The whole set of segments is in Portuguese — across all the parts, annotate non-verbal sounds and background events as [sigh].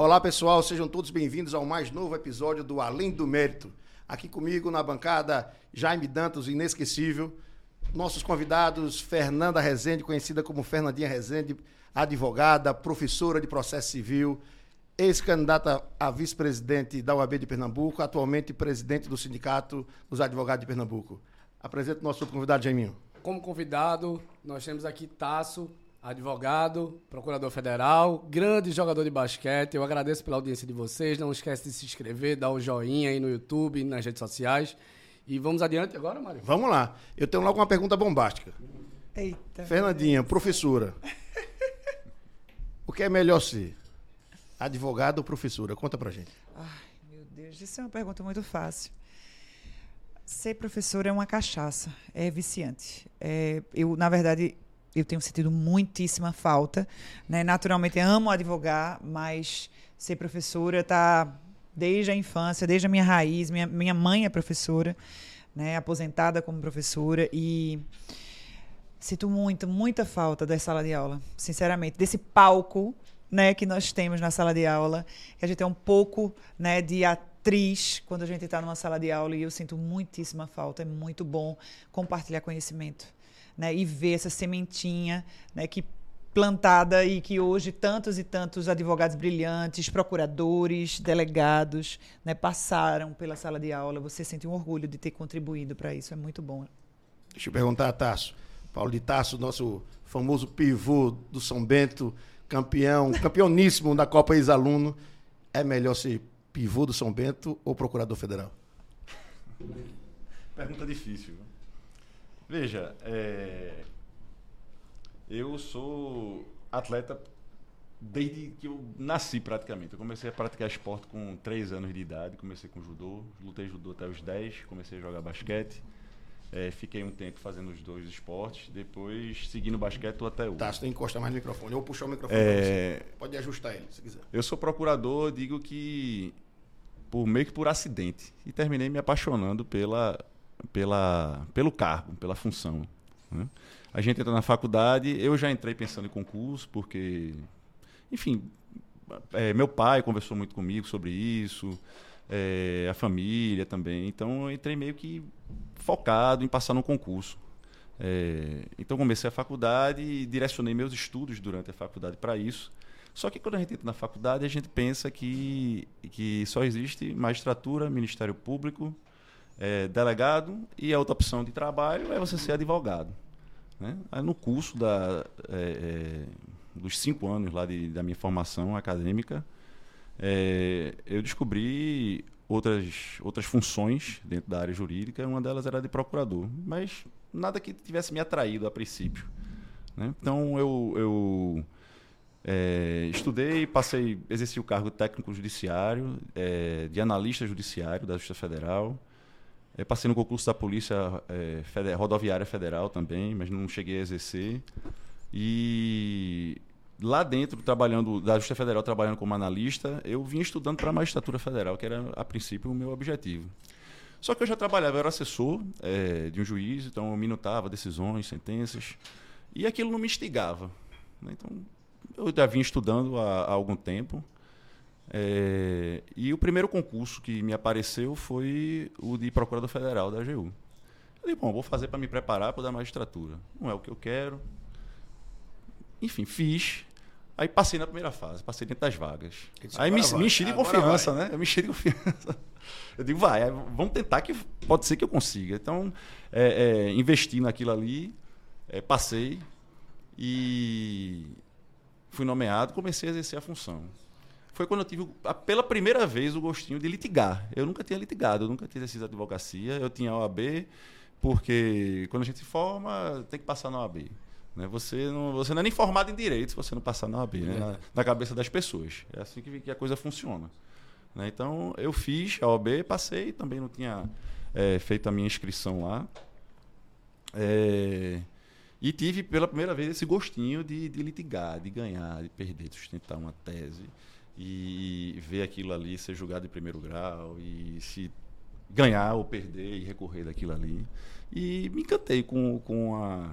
Olá, pessoal, sejam todos bem-vindos ao mais novo episódio do Além do Mérito. Aqui comigo na bancada, Jaime Dantas, inesquecível. Nossos convidados, Fernanda Rezende, conhecida como Fernandinha Rezende, advogada, professora de processo civil, ex-candidata a vice-presidente da UAB de Pernambuco, atualmente presidente do Sindicato dos Advogados de Pernambuco. Apresento o nosso convidado, Jaiminho. Como convidado, nós temos aqui Tasso, advogado, procurador federal, grande jogador de basquete. Eu agradeço pela audiência de vocês. Não esquece de se inscrever, dar um joinha aí no YouTube, nas redes sociais. E vamos adiante agora, Mário? Vamos lá. Eu tenho logo uma pergunta bombástica. Eita. Fernandinha, professora. o que é melhor ser? Advogada ou professora? Conta pra gente. Ai, meu Deus, isso é uma pergunta muito fácil. Ser professora é uma cachaça, é viciante. É, eu, na verdade, eu tenho sentido muitíssima falta. Né? Naturalmente, amo advogar, mas ser professora está desde a infância, desde a minha raiz. Minha, minha mãe é professora, né? aposentada como professora, e sinto muito, muita falta da sala de aula, sinceramente, desse palco né, que nós temos na sala de aula, que a gente é um pouco né, de atriz quando a gente está numa sala de aula, e eu sinto muitíssima falta. É muito bom compartilhar conhecimento né, e ver essa sementinha né, que plantada e que hoje tantos e tantos advogados brilhantes, procuradores, delegados né, passaram pela sala de aula. Você sente um orgulho de ter contribuído para isso, é muito bom. Deixa eu perguntar a Tasso. Paulo de Tasso, nosso famoso pivô do São Bento, campeão, campeoníssimo da Copa Ex-Aluno. É melhor ser pivô do São Bento ou procurador federal? Pergunta difícil. Veja, é... eu sou atleta desde que eu nasci praticamente. Eu comecei a praticar esporte com 3 anos de idade, comecei com judô, lutei judô até os 10, comecei a jogar basquete. É, fiquei um tempo fazendo os dois esportes, depois segui no basquete até hoje. Tá, você tem que encostar mais no microfone. Eu vou puxar o microfone É... Pode ajustar ele, se quiser. Eu sou procurador, digo que por meio que por acidente. E terminei me apaixonando pela, pela, pelo cargo, pela função. Né? A gente entra na faculdade, eu já entrei pensando em concurso, porque, enfim, é, meu pai conversou muito comigo sobre isso, é, a família também. Então eu entrei meio que focado em passar no concurso. É, então comecei a faculdade e direcionei meus estudos durante a faculdade para isso. Só que quando a gente entra na faculdade, a gente pensa que, que só existe magistratura, Ministério Público, é, delegado e a outra opção de trabalho é você ser advogado. Né? Aí no curso da, é, é, dos cinco anos lá de, da minha formação acadêmica, é, eu descobri outras, outras funções dentro da área jurídica, uma delas era de procurador, mas nada que tivesse me atraído a princípio. Né? Então eu, eu é, estudei, passei, exerci o cargo técnico judiciário, é, de analista judiciário da Justiça Federal. É, passei no concurso da Polícia é, Rodoviária Federal também, mas não cheguei a exercer. E lá dentro, trabalhando, da Justiça Federal, trabalhando como analista, eu vim estudando para a magistratura federal, que era, a princípio, o meu objetivo. Só que eu já trabalhava, eu era assessor é, de um juiz, então eu minutava decisões, sentenças, e aquilo não me instigava. Né? Então, eu já vim estudando há, há algum tempo, é, e o primeiro concurso que me apareceu foi o de Procurador Federal da AGU. Eu disse, bom, vou fazer para me preparar para a magistratura. Não é o que eu quero. Enfim, fiz. Aí passei na primeira fase, passei dentro das vagas. Disse, Aí me, vai, me enchi de confiança, vai. né? Eu me enchi de confiança. [laughs] Eu digo, vai, é, vamos tentar que pode ser que eu consiga. Então, é, é, investi naquilo ali, é, passei e fui nomeado, comecei a exercer a função. Foi quando eu tive, pela primeira vez, o gostinho de litigar. Eu nunca tinha litigado, eu nunca tinha exercido advocacia. Eu tinha OAB, porque quando a gente se forma, tem que passar na OAB. Né? Você, não, você não é nem formado em direito se você não passar na OAB, né? na, na cabeça das pessoas. É assim que, que a coisa funciona. Né? Então, eu fiz a OAB, passei, também não tinha é, feito a minha inscrição lá. É, e tive pela primeira vez esse gostinho de, de litigar, de ganhar, de perder, de sustentar uma tese e ver aquilo ali ser julgado em primeiro grau e se ganhar ou perder e recorrer daquilo ali. E me encantei com, com, a,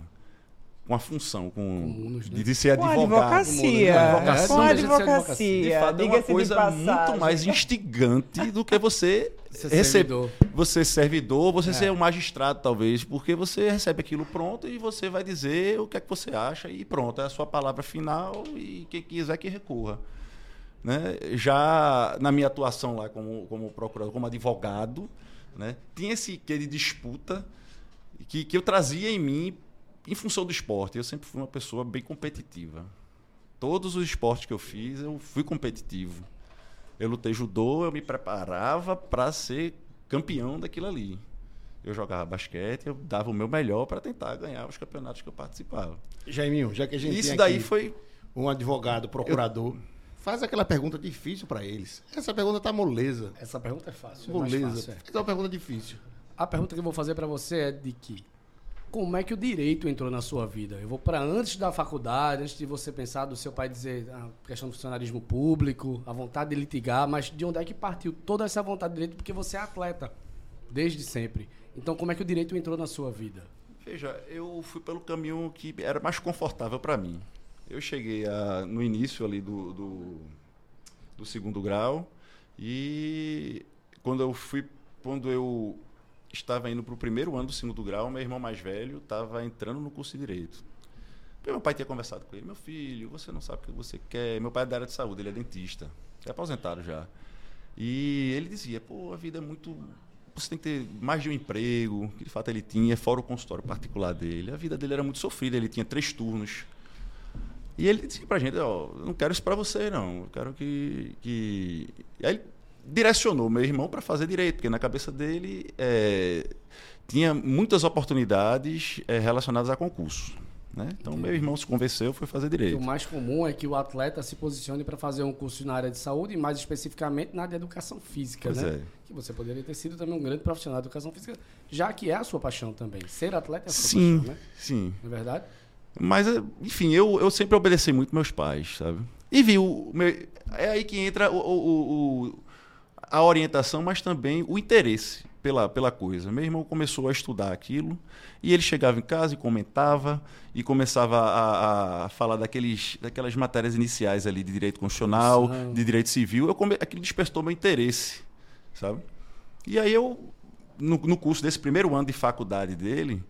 com a função, com, né? de, de ser Com a advogado. advocacia. Com a advocacia. Com a Deixa de ser advocacia. De fato, é uma coisa muito mais instigante do que você [laughs] Ser receber. servidor. Você ser servidor, você É. ser um magistrado, talvez, porque você recebe aquilo pronto e você vai dizer o que é que você acha e pronto, é a sua palavra final e quem quiser que recorra. Né? Já na minha atuação lá como, como procurador, como advogado, né? tinha esse quê de disputa que, que eu trazia em mim em função do esporte. Eu sempre fui uma pessoa bem competitiva. Todos os esportes que eu fiz, eu fui competitivo. Eu lutei judô, eu me preparava para ser campeão daquilo ali. Eu jogava basquete, eu dava o meu melhor para tentar ganhar os campeonatos que eu participava. Jaiminho, já que a gente Isso daí foi um advogado, procurador, faz aquela pergunta difícil para eles. Essa pergunta tá moleza. Essa pergunta é fácil. é Moleza. fácil, é. Faz uma pergunta difícil. A pergunta que eu vou fazer pra você é de que como é que o direito entrou na sua vida? Eu vou para antes da faculdade, antes de você pensar do seu pai dizer a questão do funcionarismo público, a vontade de litigar, mas de onde é que partiu toda essa vontade de direito? Porque você é atleta desde sempre. Então, como é que o direito entrou na sua vida? Veja, eu fui pelo caminho que era mais confortável para mim. Eu cheguei a, no início ali do, do, do segundo grau e quando eu fui, quando eu estava indo para o primeiro ano do segundo grau, meu irmão mais velho estava entrando no curso de direito. Meu pai tinha conversado com ele, meu filho, você não sabe o que você quer. Meu pai é da área de saúde, ele é dentista, é aposentado já. E ele dizia, pô, a vida é muito você tem que ter mais de um emprego, que de fato ele tinha, fora o consultório particular dele. A vida dele era muito sofrida, ele tinha três turnos. E ele disse pra gente, ó, eu não quero isso para você não, eu quero que... que... E aí direcionou meu irmão para fazer direito, porque na cabeça dele é, tinha muitas oportunidades é, relacionadas a concurso. Né? Então meu irmão se convenceu, foi fazer O direito. mais comum é que o atleta se posicione para fazer um curso na área de saúde e mais especificamente na área de educação física, Pois né? é. Que você poderia ter sido também um grande profissional de educação física, já que é a sua paixão também. Ser atleta é a sua Sim, paixão, né? sim. Não é verdade? Mas, eh, enfim, eu, eu sempre obedeci muito meus pais, sabe? E vi o meu, é aí que entra o, o- o- a orientação, mas também o interesse pela, pela coisa. Meu irmão começou a estudar aquilo e ele chegava em casa e comentava e começava a, a falar daqueles, daquelas matérias iniciais ali de direito constitucional, de direito civil. Eu come, aquilo despertou meu interesse, sabe? E aí eu, no, no curso desse primeiro ano de faculdade dele,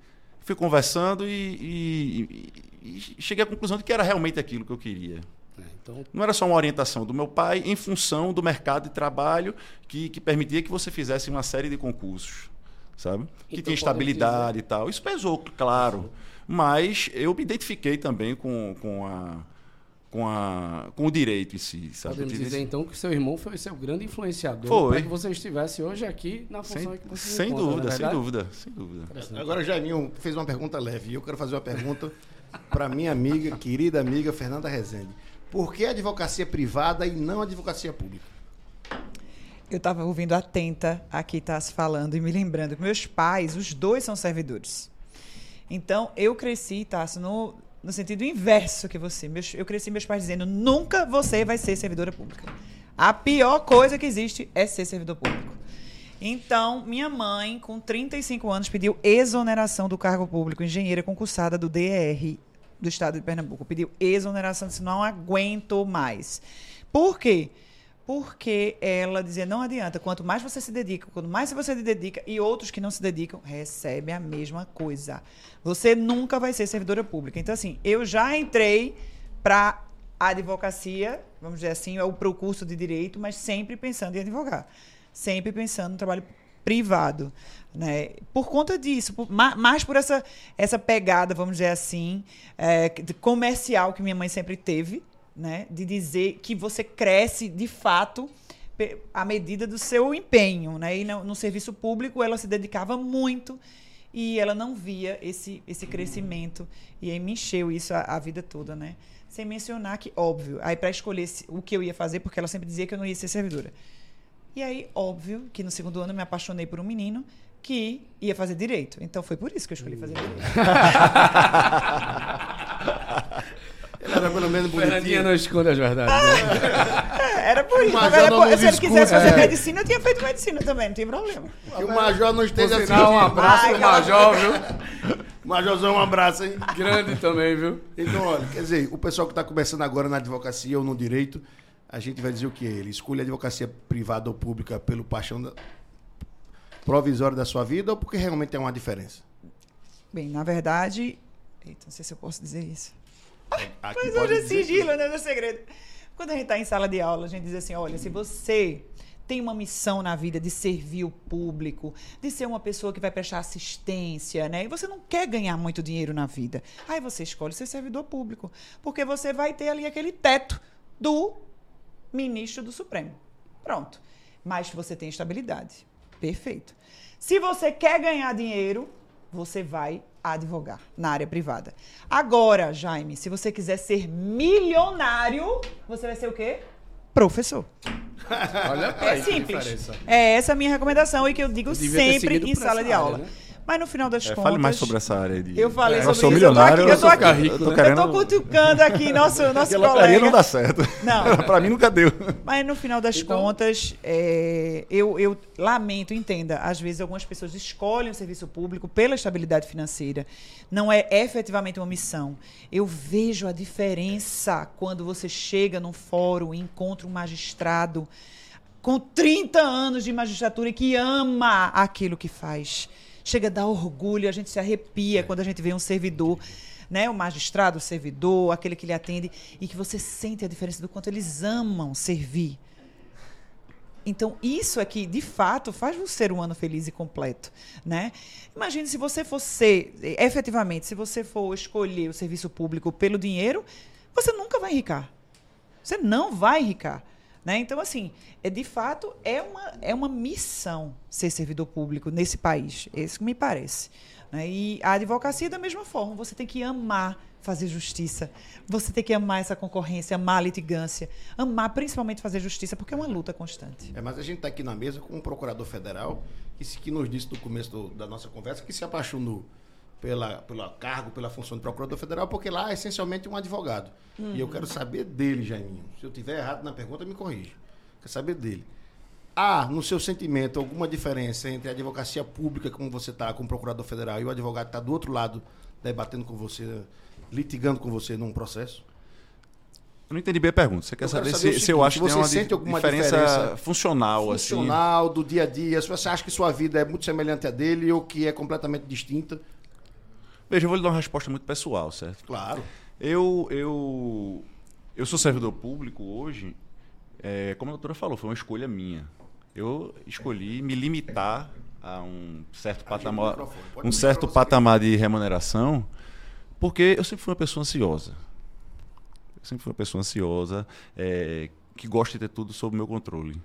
fui conversando e, e- e- cheguei à conclusão de que era realmente aquilo que eu queria. É, então, Não era só uma orientação do meu pai em função do mercado de trabalho que, que permitia que você fizesse uma série de concursos, sabe? Que Então, tinha estabilidade e tal. Isso pesou, claro. Mas eu me identifiquei também com, com, a, com, a, com o direito em si, sabe? podemos dizer esse- então que seu irmão foi seu grande influenciador Foi. para que você estivesse hoje aqui na função sem, que você se sem encontra, não é dúvida, sem dúvida, sem dúvida. Agora o Jaiminho fez uma pergunta leve. E eu quero fazer uma pergunta para minha amiga, querida amiga Fernanda Rezende. Por que advocacia privada e não advocacia pública? Eu estava ouvindo atenta aqui tá se falando e me lembrando que meus pais, os dois são servidores. Então, eu cresci, Tassi, no, no sentido inverso que você. Meus- eu cresci meus pais dizendo, nunca você vai ser servidora pública. A pior coisa que existe é ser servidor público. Então, minha mãe, com 35 anos, pediu exoneração do cargo público, engenheira concursada do DER do estado de Pernambuco. Pediu exoneração, disse, não aguento mais. Por quê? Porque ela dizia, não adianta, quanto mais você se dedica, quanto mais você se dedica, e outros que não se dedicam, recebem a mesma coisa. Você nunca vai ser servidora pública. Então, assim, eu já entrei para a advocacia, vamos dizer assim, para o curso de direito, mas sempre pensando em advogar. Sempre pensando no trabalho privado. Né? Por conta disso, por- ma- mais por essa, essa pegada, vamos dizer assim, é, comercial que minha mãe sempre teve, né? de dizer que você cresce de fato à medida do seu empenho. Né? E no, no serviço público ela se dedicava muito e ela não via esse, esse crescimento. E aí me encheu isso a, a vida toda, né? Sem mencionar que, óbvio, aí para escolher o que eu ia fazer, porque ela sempre dizia que eu não ia ser servidora. E aí, óbvio, que no segundo ano eu me apaixonei por um menino que ia fazer direito. Então foi por isso que eu escolhi fazer direito. [laughs] Ele era pelo menos Fernandinha bonitinho. não esconde as verdades. né? É, Era por isso. Mas era por- se ele quisesse escuta, fazer é. medicina, eu tinha feito medicina também, não tem problema. Que o Major não esteja sinal, um abraço pro Major, viu? Majorzão, um abraço, hein? Grande também, viu? Então, olha, quer dizer, o pessoal que está começando agora na advocacia ou no direito, a gente vai dizer o que? Ele escolhe a advocacia privada ou pública pelo paixão da... provisório da sua vida ou porque realmente tem uma diferença? Bem, na verdade. Eita, não sei se eu posso dizer isso. Aqui Mas hoje é sigilo, né? Não é segredo. Quando a gente está em sala de aula, a gente diz assim: olha, se você tem uma missão na vida de servir o público, de ser uma pessoa que vai prestar assistência, né? E você não quer ganhar muito dinheiro na vida. Aí você escolhe ser servidor público, porque você vai ter ali aquele teto do ministro do Supremo. Pronto. Mas você tem estabilidade. Perfeito. Se você quer ganhar dinheiro, você vai advogar na área privada. Agora, Jaime, se você quiser ser milionário, você vai ser o quê? Professor. Olha É simples. É essa a minha recomendação e que eu digo sempre em sala de aula. né? Mas no final das É, contas. fale mais sobre essa área de. Eu falei É, sobre sou isso. Eu tô milionário, aqui- eu tô sou aqui- rico, eu tô Eu querendo. tô cutucando aqui nosso, [laughs] nosso Aquela loteria não colega. dá certo. Não. [laughs] pra mim nunca deu. Mas no final das Então- contas, é, eu, eu lamento, entenda, às vezes algumas pessoas escolhem o serviço público pela estabilidade financeira. Não é efetivamente uma missão. Eu vejo a diferença quando você chega num fórum e encontra um magistrado com 30 anos de magistratura e que ama aquilo que faz. Chega a dar orgulho, a gente se arrepia quando a gente vê um servidor, né, o magistrado, o servidor, aquele que lhe atende, e que você sente a diferença do quanto eles amam servir. Então, isso é que, de fato, faz você ser um ano feliz e completo, né? Imagine se você fosse, efetivamente, se você for escolher o serviço público pelo dinheiro, você nunca vai enricar. Você não vai enricar. Né? Então, assim, é, de fato, é uma, é uma missão ser servidor público nesse país. Isso que me parece. né? E a advocacia, da mesma forma, você tem que amar fazer justiça. Você tem que amar essa concorrência, amar a litigância, amar principalmente fazer justiça, porque é uma luta constante. É, mas a gente está aqui na mesa com um procurador federal que, que nos disse no começo do- da nossa conversa que se apaixonou pela, pelo cargo, pela função de procurador federal, porque lá é essencialmente um advogado. E eu quero saber dele, Jaiminho. Se eu tiver errado na pergunta, me corrija. Quero saber dele. Há, no seu sentimento, alguma diferença entre a advocacia pública, como você está, como procurador federal, e o advogado que está do outro lado, debatendo com você, litigando com você num processo? Eu não entendi bem a pergunta. Você quer Eu saber, saber se, o se eu acho que você uma sente alguma diferença, diferença funcional, assim? funcional, do dia a dia? Se você acha que sua vida é muito semelhante à dele ou que é completamente distinta? Veja, eu vou lhe dar uma resposta muito pessoal, certo? Claro. Eu, eu, eu sou servidor público hoje, é, como a doutora falou, foi uma escolha minha. Eu escolhi me limitar a um certo patamar, um certo patamar de remuneração, porque eu sempre fui uma pessoa ansiosa. Eu sempre fui uma pessoa ansiosa, é, que gosta de ter tudo sob meu controle.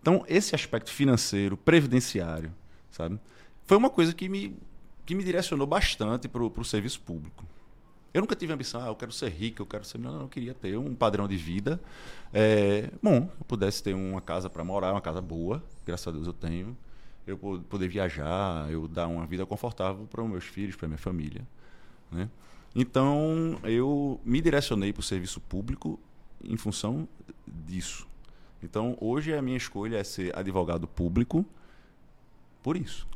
Então, esse aspecto financeiro, previdenciário, sabe? Foi uma coisa que me, que me direcionou bastante para o serviço público. Eu nunca tive a ambição, ah, eu quero ser rico, eu quero ser. Não, eu queria ter um padrão de vida. É, bom, eu pudesse ter uma casa para morar, uma casa boa, graças a Deus eu tenho. Eu po- poder viajar, eu dar uma vida confortável para os meus filhos, para minha família. Né? Então, eu me direcionei para o serviço público em função disso. Então, hoje a minha escolha é ser advogado público por isso.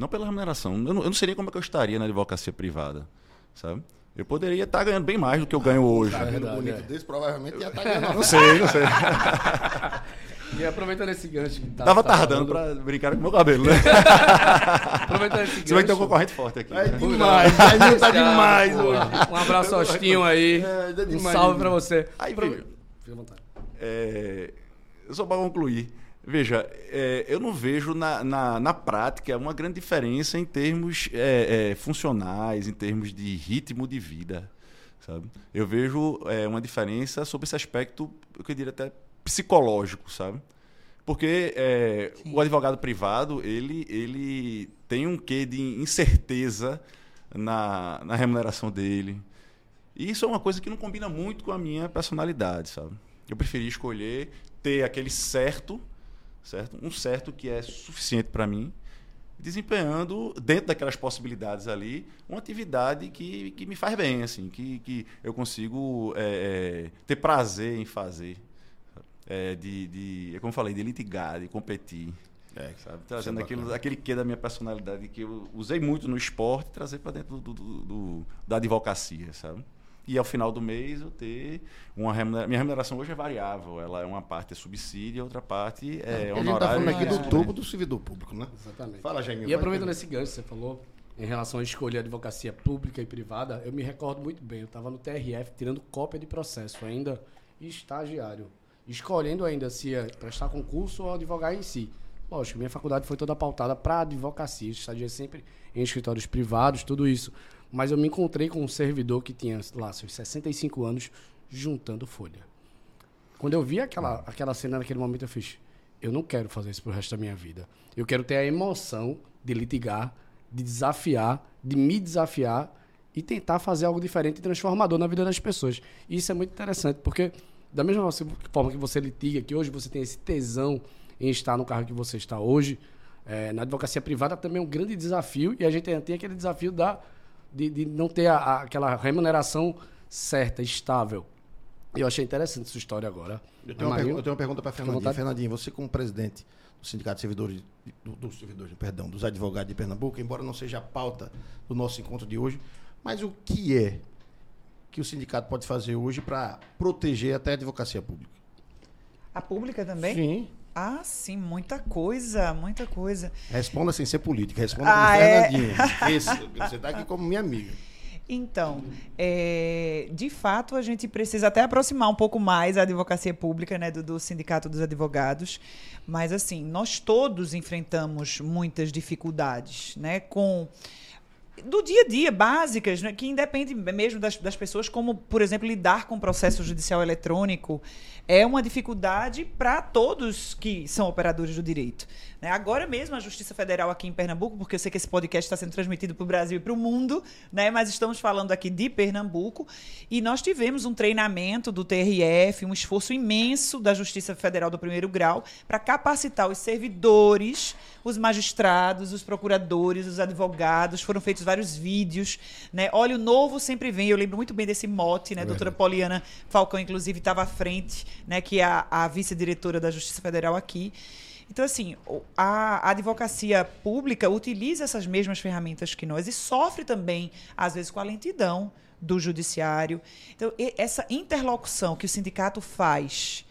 Não pela remuneração. Eu não, eu não sei nem como é que eu estaria na advocacia privada, sabe? Eu poderia estar ganhando bem mais do que eu ganho hoje. Tá vendo verdade, bonito é. desse, provavelmente ia estar [laughs] ganhando. Não sei, não sei. [laughs] E aproveitando esse gancho que tá, Tava tá tardando falando- para brincar com meu cabelo, né? [laughs] Aproveitando esse Você vai ter um gancho. concorrente forte aqui. É né? demais, tá demais hoje. Um abraço, Austinho aí. É, tá um demais, salve Jimmy. pra você. Aí, Fica à vontade. É, só para concluir. Veja, é, eu não vejo na, na, na prática uma grande diferença em termos é, é, funcionais, em termos de ritmo de vida. Sabe? Eu vejo é, uma diferença sobre esse aspecto, eu diria até psicológico, sabe? Porque é, o advogado privado, ele, ele tem um quê de incerteza na, na remuneração dele. E isso é uma coisa que não combina muito com a minha personalidade, sabe? Eu preferi escolher ter aquele certo, certo? Um certo que é suficiente para mim, desempenhando dentro daquelas possibilidades ali uma atividade que, que me faz bem, assim, que, que eu consigo é, é, ter prazer em fazer, é, de, de, é como eu falei, de litigar, de competir. É, sabe? Trazendo aquilo, aquele quê da minha personalidade que eu usei muito no esporte, trazer para dentro do, do, do, da advocacia, sabe? E ao final do mês eu ter uma remuneração. Minha remuneração hoje é variável. Ela é uma parte é subsídio, a outra parte é, é honorário. A gente está falando aqui é, do topo do servidor público, né? Exatamente. Fala, Jaime. E aproveitando esse gancho que você falou, em relação a escolher advocacia pública e privada, eu me recordo muito bem. Eu estava no TRF tirando cópia de processo ainda, estagiário. Escolhendo ainda se ia prestar concurso ou advogar em si. Lógico, minha faculdade foi toda pautada para advocacia. Estagiei sempre em escritórios privados, tudo isso. Mas eu me encontrei com um servidor que tinha lá seus 65 anos juntando folha. Quando eu vi aquela, aquela cena naquele momento, eu fiz: eu não quero fazer isso pro resto da minha vida. Eu quero ter a emoção de litigar, de desafiar, de me desafiar e tentar fazer algo diferente e transformador na vida das pessoas. E isso é muito interessante, porque da mesma forma que você litiga, que hoje você tem esse tesão em estar no carro que você está hoje, é, na advocacia privada também é um grande desafio e a gente tem aquele desafio da, de, de não ter a, a, aquela remuneração certa, estável. Eu achei interessante essa história agora. Eu tenho, uma, pergu eu tenho uma pergunta para Fernandinho. Fernandinho, você como presidente do Sindicato de Servidores, do, dos servidores, perdão, dos advogados de Pernambuco, embora não seja a pauta do nosso encontro de hoje, mas o que é que o sindicato pode fazer hoje para proteger até a advocacia pública? A pública também? Sim. Ah, sim, muita coisa, muita coisa. Responda sem ser política, responda ah, como é? Fernandinho. [laughs] você está aqui como minha amiga. Então, é, de fato, a gente precisa até aproximar um pouco mais a advocacia pública né, do, do, Sindicato dos Advogados. Mas, assim, nós todos enfrentamos muitas dificuldades né, com do dia a dia, básicas, né, que independe mesmo das, das pessoas, como, por exemplo, lidar com o processo judicial eletrônico, é uma dificuldade para todos que são operadores do direito. Né? Agora mesmo a Justiça Federal aqui em Pernambuco, porque eu sei que esse podcast está sendo transmitido para o Brasil e para o mundo, né? mas estamos falando aqui de Pernambuco, e nós tivemos um treinamento do TRF, um esforço imenso da Justiça Federal do primeiro grau para capacitar os servidores, os magistrados, os procuradores, os advogados, foram feitos vários vídeos. Né? Olha, o novo sempre vem, eu lembro muito bem desse mote, né? É doutora Poliana Falcão, inclusive, estava à frente, né? que é a, a vice-diretora da Justiça Federal aqui. Então, assim, a advocacia pública utiliza essas mesmas ferramentas que nós e sofre também, às vezes, com a lentidão do judiciário. Então, essa interlocução que o sindicato faz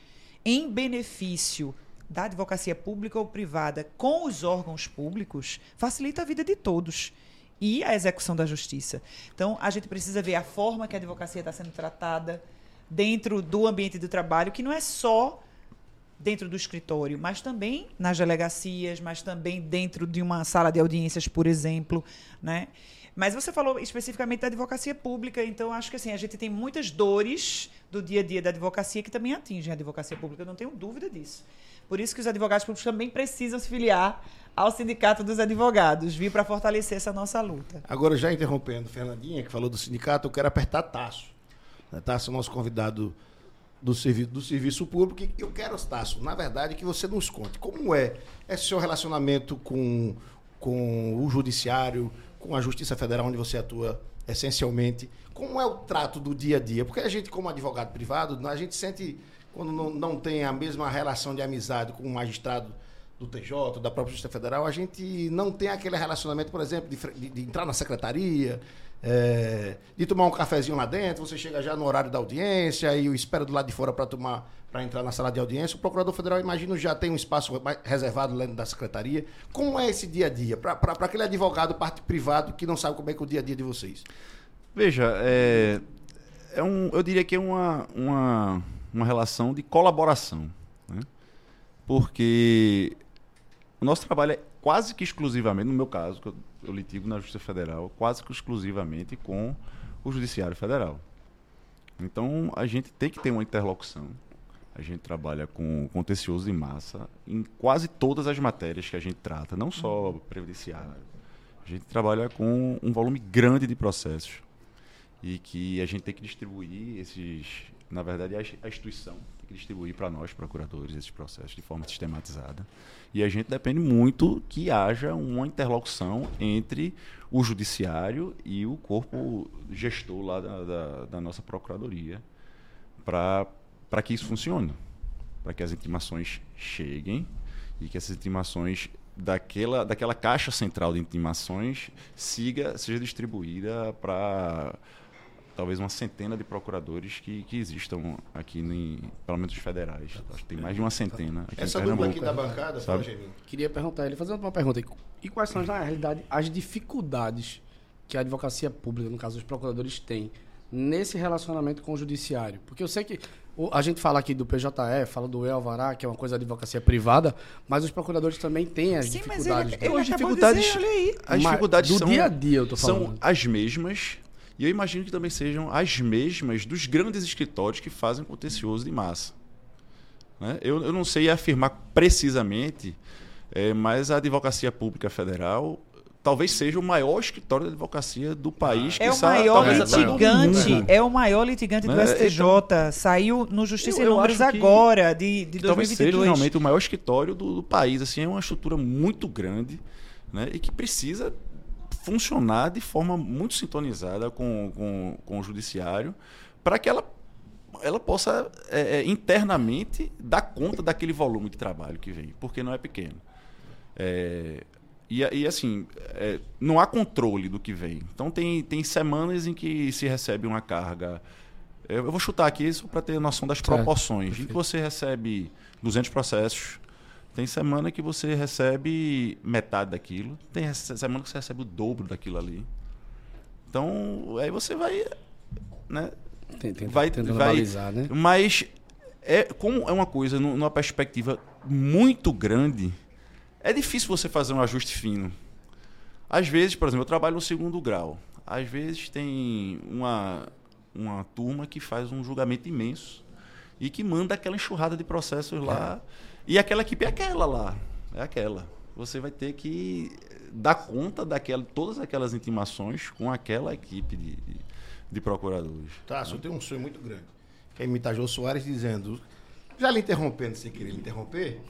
em benefício da advocacia pública ou privada com os órgãos públicos facilita a vida de todos e a execução da justiça. Então, a gente precisa ver a forma que a advocacia está sendo tratada dentro do ambiente do trabalho, que não é só dentro do escritório, mas também nas delegacias, mas também dentro de uma sala de audiências, por exemplo, né? Mas você falou especificamente da advocacia pública, então acho que assim, a gente tem muitas dores do dia a dia da advocacia que também atingem a advocacia pública, eu não tenho dúvida disso. Por isso que os advogados públicos também precisam se filiar ao Sindicato dos Advogados, vir para fortalecer essa nossa luta. Agora, já interrompendo Fernandinha, que falou do sindicato, eu quero apertar Tasso. Tasso é nosso convidado do, servi do serviço público. E eu quero, Tasso, na verdade, que você nos conte como é esse seu relacionamento com, com o judiciário, com a Justiça Federal, onde você atua essencialmente. Como é o trato do dia a dia? Porque a gente, como advogado privado, a gente sente, quando não, não tem a mesma relação de amizade com o magistrado do TJ, da própria Justiça Federal, a gente não tem aquele relacionamento, por exemplo, de, de, de entrar na secretaria, é, de tomar um cafezinho lá dentro, você chega já no horário da audiência e espera do lado de fora para tomar para entrar na sala de audiência. O Procurador Federal, imagino, já tem um espaço reservado dentro da Secretaria. Como é esse dia a dia? Para aquele advogado parte privado que não sabe como é que é o dia a dia de vocês. Veja, é, é um, eu diria que é uma, uma, uma relação de colaboração. Né? Porque o nosso trabalho é quase que exclusivamente, no meu caso, eu, eu litigo na Justiça Federal, quase que exclusivamente com o Judiciário Federal. Então, a gente tem que ter uma interlocução. A gente trabalha com contencioso de massa em quase todas as matérias que a gente trata, não só previdenciário. A gente trabalha com um volume grande de processos e que a gente tem que distribuir esses, na verdade, a instituição que distribuir para nós, procuradores, esses processos de forma sistematizada. E a gente depende muito que haja uma interlocução entre o judiciário e o corpo gestor lá da, da, da nossa procuradoria para que isso funcione, para que as intimações cheguem E que essas intimações daquela, daquela caixa central de intimações siga, seja distribuída para talvez uma centena de procuradores que, que existam aqui, em, pelo menos os federais. Acho que tem mais de uma centena. Aqui Essa dupla aqui da bancada, sabe? fala. Queria perguntar ele, fazer uma pergunta. E quais são, na realidade, as dificuldades que a advocacia pública, no caso os procuradores, têm nesse relacionamento com o judiciário? Porque eu sei que o- a gente fala aqui do PJE, fala do Elvará, que é uma coisa da advocacia privada, mas os procuradores também têm as Sim, mas dificuldades. ele, deles. ele As de dificuldades- dizer, olha aí. As Mas dificuldades do são, dia a dia, eu tô são falando. as mesmas, e eu imagino que também sejam as mesmas dos grandes escritórios que fazem contencioso de massa. Né? Eu, eu não sei afirmar precisamente, eh, mas a Advocacia Pública Federal talvez seja o maior escritório de advocacia do país. É o quiçá, maior litigante, mundo. é o maior litigante do Né? STJ. Saiu no Justiça Eu- e eu Números acho que- agora, de, de Talvez seja 2022. realmente o maior escritório do, do país. Assim, é uma estrutura muito grande né, e que precisa funcionar de forma muito sintonizada com, com, com o judiciário para que ela, ela possa é, é, internamente dar conta daquele volume de trabalho que vem, porque não é pequeno. É, e, e, assim, é, não há controle do que vem. Então tem, tem semanas em que se recebe uma carga. Eu vou chutar aqui só para ter noção das Certo, proporções. Em que você recebe 200 processos, tem semana que você recebe metade daquilo, tem semana que você recebe o dobro daquilo ali. Então, aí você vai. Né, tem- vai, tentando vai analisar, né? mas é como é uma coisa nu- numa perspectiva muito grande, é difícil você fazer um ajuste fino. Às vezes, por exemplo, eu trabalho no segundo grau. Às vezes tem uma uma turma que faz um julgamento imenso e que manda aquela enxurrada de processos lá. E aquela equipe é aquela lá, é aquela. Você vai ter que dar conta daquela todas aquelas intimações com aquela equipe de, de, de procuradores. Tá, eu tenho um sonho muito grande. Que é imitar Jô Soares dizendo, já lhe interrompendo sem querer lhe interromper,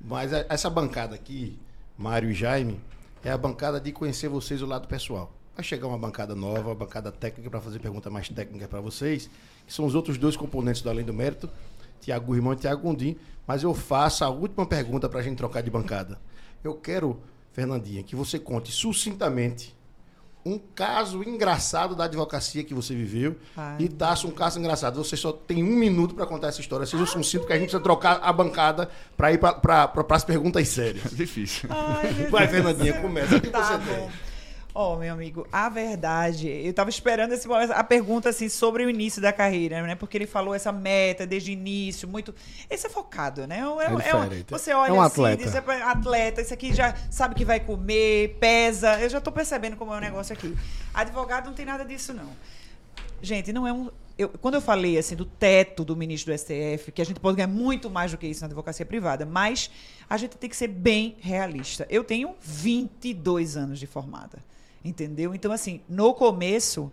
mas a- essa bancada aqui, Mário e Jaime, é a bancada de conhecer vocês o lado pessoal. Vai chegar uma bancada nova, uma bancada técnica para fazer pergunta mais técnica para vocês, que são os outros dois componentes do Além do Mérito, Tiago Gurmão e Tiago Gondim, mas eu faço a última pergunta para a gente trocar de bancada. Eu quero, Fernandinha, que você conte sucintamente um caso engraçado da advocacia que você viveu Ai, e Tasso um caso engraçado. Você só tem um minuto para contar essa história. Seja sucinto, que a gente precisa trocar a bancada para ir para as perguntas sérias. [laughs] Difícil. Ai, Vai. Fernandinha, começa. O que Tá você bom. tem? Ó, meu amigo, a verdade, eu tava esperando esse, a pergunta assim sobre o início da carreira, né? Porque ele falou essa meta desde o início, muito. Esse é focado, né? É, é diferente. você olha É um assim, atleta. diz, "É atleta, isso aqui já sabe que vai comer, pesa. Eu já tô percebendo como é o negócio aqui. Advogado não tem nada disso, não. Gente, não é um. eu- quando eu falei assim do teto do ministro do STF, que a gente pode ganhar muito mais do que isso na advocacia privada, mas a gente tem que ser bem realista. Eu tenho 22 anos de formada, entendeu? Então, assim, no começo,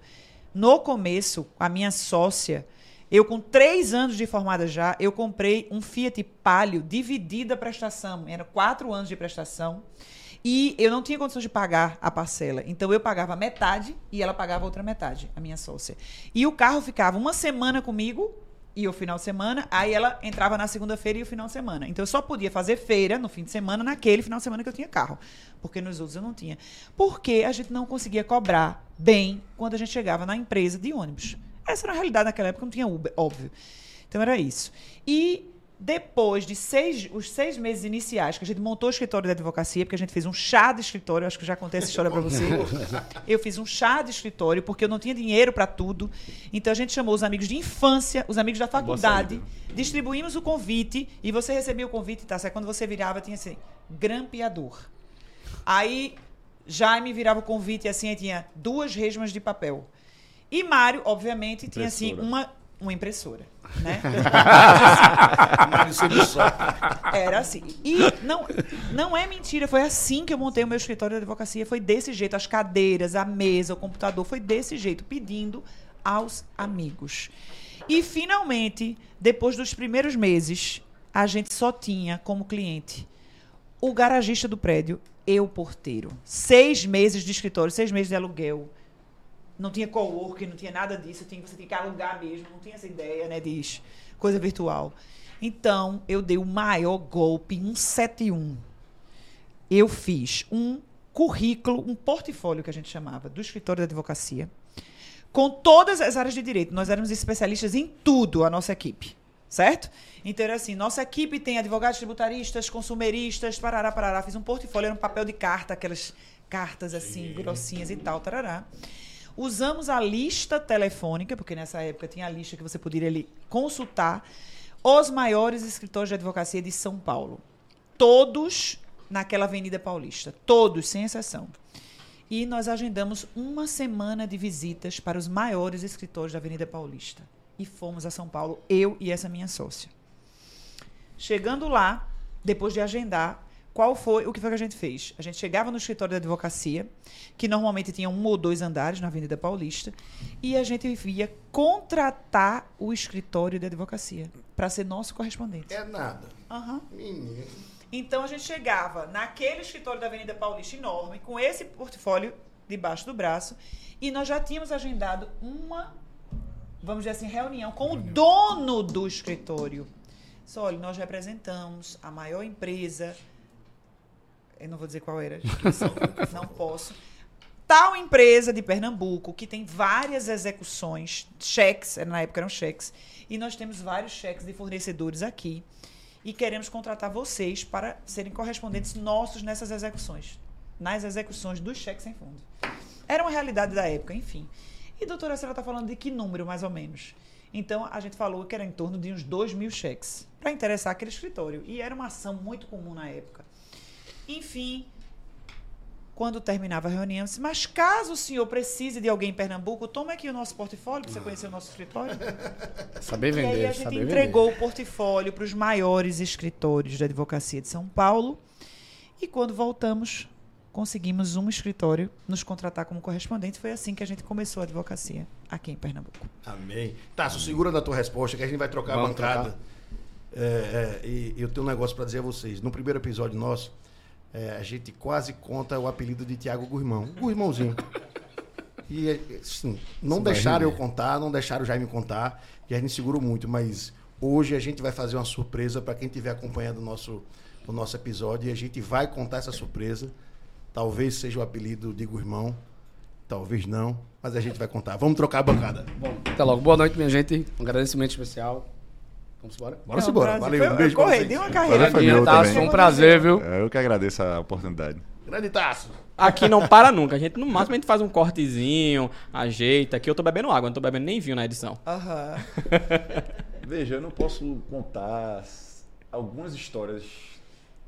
no começo, a minha sócia, eu com três anos de formada já, eu comprei um Fiat Palio dividida a prestação, era quatro anos de prestação. E eu não tinha condições de pagar a parcela. Então eu pagava metade e ela pagava outra metade, a minha sócia. E o carro ficava uma semana comigo e o final de semana, aí ela entrava na segunda-feira e o final de semana. Então eu só podia fazer feira no fim de semana, naquele final de semana que eu tinha carro. Porque nos outros eu não tinha. Porque a gente não conseguia cobrar bem quando a gente chegava na empresa de ônibus. Essa era a realidade naquela época, não tinha Uber, óbvio. Então era isso. E depois de seis, os seis meses iniciais que a gente montou o escritório de advocacia, porque a gente fez um chá de escritório, acho que já contei essa história para você. [laughs] Eu fiz um chá de escritório porque eu não tinha dinheiro para tudo. Então a gente chamou os amigos de infância, os amigos da faculdade, distribuímos o convite e você recebia o convite, tá? Quando você virava tinha assim, grampeador. Aí Jaime virava o convite e assim aí tinha duas resmas de papel. E Mário, obviamente, tinha assim Impressora. uma uma impressora, né? [laughs] Era assim. E não, não é mentira, foi assim que eu montei o meu escritório de advocacia. Foi desse jeito. As cadeiras, a mesa, o computador, foi desse jeito, pedindo aos amigos. E finalmente, depois dos primeiros meses, a gente só tinha como cliente o garagista do prédio e o porteiro. Seis meses de escritório, seis meses de aluguel. Não tinha coworking, não tinha nada disso. Tinha, você tinha que alugar mesmo. Não tinha essa ideia né, de coisa virtual. Então, eu dei o maior golpe em 171. Eu fiz um currículo, um portfólio que a gente chamava, do escritório da advocacia, com todas as áreas de direito. Nós éramos especialistas em tudo, a nossa equipe. Certo? Então era assim, nossa equipe tem advogados tributaristas, consumeristas, parará, parará. Fiz um portfólio, era um papel de carta, aquelas cartas assim, Sim. grossinhas e tal, tarará. Usamos a lista telefônica, porque nessa época tinha a lista que você poderia ali consultar os maiores escritórios de advocacia de São Paulo. Todos naquela Avenida Paulista. Todos, sem exceção. E nós agendamos uma semana de visitas para os maiores escritórios da Avenida Paulista. E fomos a São Paulo, eu e essa minha sócia. Chegando lá, depois de agendar, qual foi o que foi que a gente fez? A gente chegava no escritório da advocacia, que normalmente tinha um ou dois andares na Avenida Paulista, e a gente via contratar o escritório de advocacia para ser nosso correspondente. É nada. Uhum. Menino. Então a gente chegava naquele escritório da Avenida Paulista enorme, com esse portfólio debaixo do braço, e nós já tínhamos agendado uma, vamos dizer assim, reunião com o dono do escritório. Só, olha, nós representamos a maior empresa, eu não vou dizer qual era, [laughs] não posso. Tal empresa de Pernambuco que tem várias execuções, cheques, na época eram cheques, e nós temos vários cheques de fornecedores aqui e queremos contratar vocês para serem correspondentes nossos nessas execuções, nas execuções dos cheques sem fundo. Era uma realidade da época, enfim. E doutora, você está falando de que número, mais ou menos? Então, a gente falou que era em torno de uns 2 mil cheques para interessar aquele escritório. E era uma ação muito comum na época. Enfim, quando terminava a reunião, disse, mas caso o senhor precise de alguém em Pernambuco, tome aqui o nosso portfólio para você conhecer o nosso escritório. [laughs] Saber vender. E aí a gente entregou vender. o portfólio para os maiores escritórios da advocacia de São Paulo. E quando voltamos, conseguimos um escritório nos contratar como correspondente. Foi assim que a gente começou a advocacia aqui em Pernambuco. Amém. Tasso, segura da tua resposta que a gente vai trocar Vamos a bancada. É, é, e eu tenho um negócio para dizer a vocês. No primeiro episódio nosso, é, a gente quase conta o apelido de Tiago Gurmão. Gurmãozinho. E, assim, não deixaram eu contar, não deixaram o Jaime contar, e a gente segurou muito, mas hoje a gente vai fazer uma surpresa para quem estiver acompanhando o nosso, o nosso episódio, e a gente vai contar essa surpresa. Talvez seja o apelido de Gurmão, talvez não, mas a gente vai contar. Vamos trocar a bancada. Bom, até logo. Boa noite, minha gente. Um agradecimento especial Vamos embora? Bora se embora. Valeu, um beijo pra vocês. uma carreira. Foi meu Tasso, foi um prazer, viu? É, eu que agradeço a oportunidade. Grande. Aqui não para nunca. A gente, no máximo, a gente faz um cortezinho, ajeita. Aqui eu tô bebendo água, não tô bebendo nem vinho na edição. Aham. [laughs] Veja, eu não posso contar algumas histórias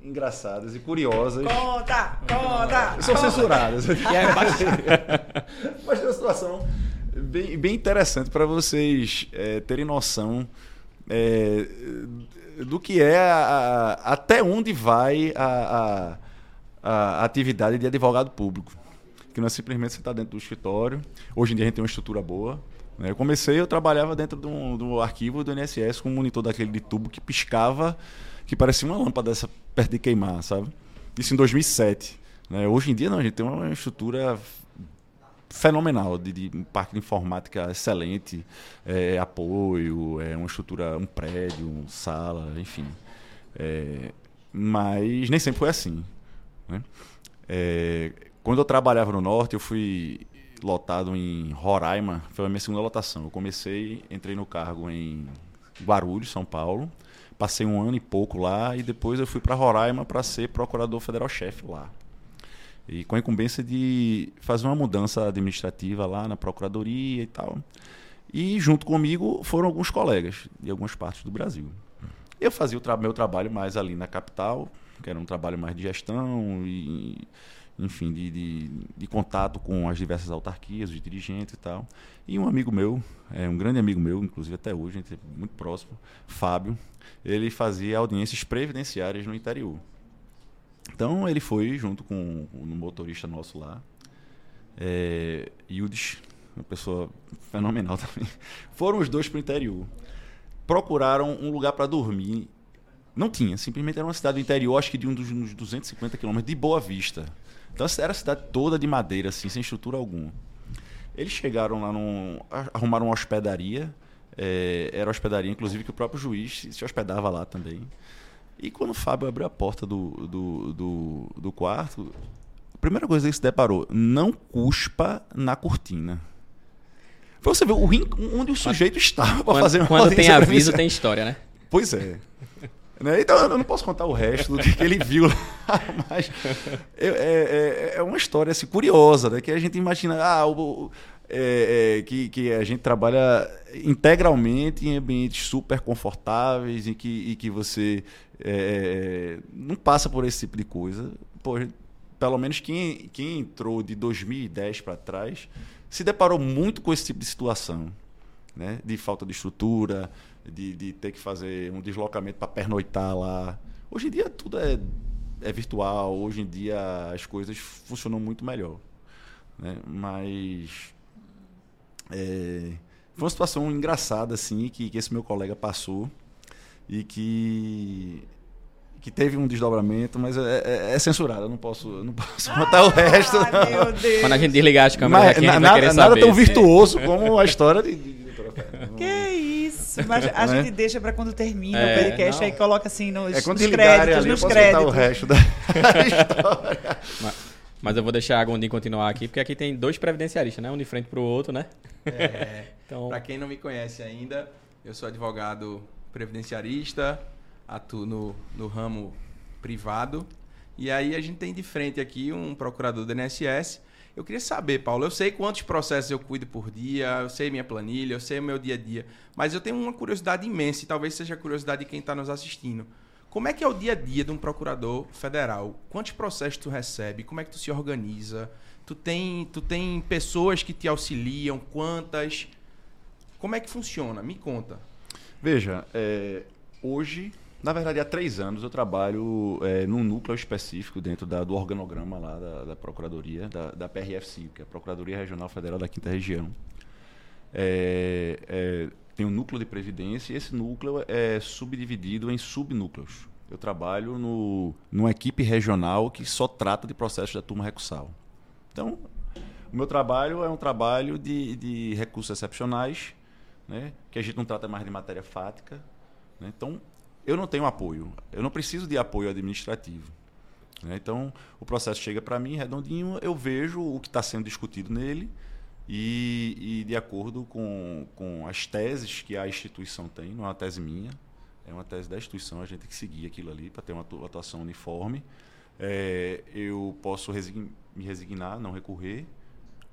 engraçadas e curiosas. Conta, conta. São censuradas. [laughs] Mas tem uma situação bem, bem interessante para vocês é, terem noção é, do que é a, a, até onde vai a, a, atividade de advogado público. Que não é simplesmente você estar dentro do escritório. Hoje em dia a gente tem uma estrutura boa. Né? Eu comecei, eu trabalhava dentro do, do arquivo do INSS com um monitor daquele de tubo que piscava, que parecia uma lâmpada dessa perto de queimar, sabe? Isso em 2007. Né? Hoje em dia não, a gente tem uma estrutura fenomenal, de, de um parque de informática excelente, é, apoio, é uma estrutura, um prédio, uma sala, enfim. É, mas nem sempre foi assim. Né? É, quando eu trabalhava no Norte, eu fui lotado em Roraima, foi a minha segunda lotação. Eu comecei, entrei no cargo em Guarulhos, São Paulo, passei um ano e pouco lá e depois eu fui para Roraima para ser procurador federal-chefe lá e com a incumbência de fazer uma mudança administrativa lá na procuradoria e tal. E junto comigo foram alguns colegas de algumas partes do Brasil. Eu fazia o tra meu trabalho mais ali na capital, que era um trabalho mais de gestão e, enfim, de, de, de contato com as diversas autarquias, os dirigentes e tal. E um amigo meu, é, um grande amigo meu, inclusive até hoje, é muito próximo, Fábio, ele fazia audiências previdenciárias no interior. Então ele foi junto com o motorista nosso lá, é, uma pessoa fenomenal [laughs] também. Foram os dois para o interior. Procuraram um lugar para dormir. Não tinha, simplesmente era uma cidade do interior, acho que de um dos, uns 250 quilômetros, de Boa Vista. Então era a cidade toda de madeira, assim, sem estrutura alguma. Eles chegaram lá, num, arrumaram uma hospedaria É, era hospedaria, inclusive, que o próprio juiz se hospedava lá também. E quando o Fábio abriu a porta do, do, do, do quarto, a primeira coisa que ele se deparou, não cuspa na cortina. Pra você ver o rim, onde o sujeito estava para fazer uma quando tem aviso, tem história, né? Pois é. Né? Então eu não posso contar o resto do que, ele viu lá, [laughs] mas é, é- é uma história assim, curiosa, né? que a gente imagina ah, o- o- é- é, que, que a gente trabalha integralmente em ambientes super confortáveis, em que, e que você é, não passa por esse tipo de coisa. Pô, pelo menos quem, quem entrou de 2010 para trás se deparou muito com esse tipo de situação né? de falta de estrutura, de, de ter que fazer um deslocamento para pernoitar lá. Hoje em dia tudo é, é virtual, hoje em dia as coisas funcionam muito melhor. Né? Mas é, foi uma situação engraçada assim que, que esse meu colega passou e que que teve um desdobramento, mas é, é- é censurado, eu não posso, eu não [laughs] posso contar o resto. Quando a gente desligar as câmeras Mas aqui, a na- gente vai querer nada, nada saber. tão virtuoso como a história de. Que isso? Mas a Né? gente deixa pra quando termina É, o podcast, não. aí coloca assim nos, É quando nos créditos, ali, eu nos posso contar créditos. o resto da [laughs] história. Mas eu vou deixar a Gondim continuar aqui, porque aqui tem dois previdenciaristas, né? Um de frente pro outro, né? É, [laughs] Então, Para quem não me conhece ainda, eu sou advogado previdenciarista, atuo no, no ramo privado. E aí a gente tem de frente aqui um procurador do INSS. Eu queria saber, Paulo, eu sei quantos processos eu cuido por dia, eu sei minha planilha, eu sei o meu dia a dia, mas eu tenho uma curiosidade imensa e talvez seja a curiosidade de quem está nos assistindo. Como é que é o dia a dia de um procurador federal? Quantos processos tu recebe? Como é que tu se organiza? Tu tem, tu tem pessoas que te auxiliam? Quantas? Como é que funciona? Me conta. Veja, é, hoje, na verdade, há três anos eu trabalho é, num núcleo específico dentro da- do organograma lá da, da Procuradoria, da, da PRF5, que é a Procuradoria Regional Federal da Quinta Região. É, é, tem um núcleo de previdência e esse núcleo é subdividido em subnúcleos. Eu trabalho no, numa equipe regional que só trata de processos da turma recursal. Então, o meu trabalho é um trabalho de, de recursos excepcionais, né, que a gente não trata mais de matéria fática. né. Então, eu não tenho apoio. Eu não preciso de apoio administrativo. né. Então, o processo chega para mim redondinho, eu vejo o que está sendo discutido nele e, e de acordo com, com as teses que a instituição tem, não é uma tese minha, é uma tese da instituição, a gente tem que seguir aquilo ali para ter uma atu- atuação uniforme. É, eu posso resign- me resignar, não recorrer,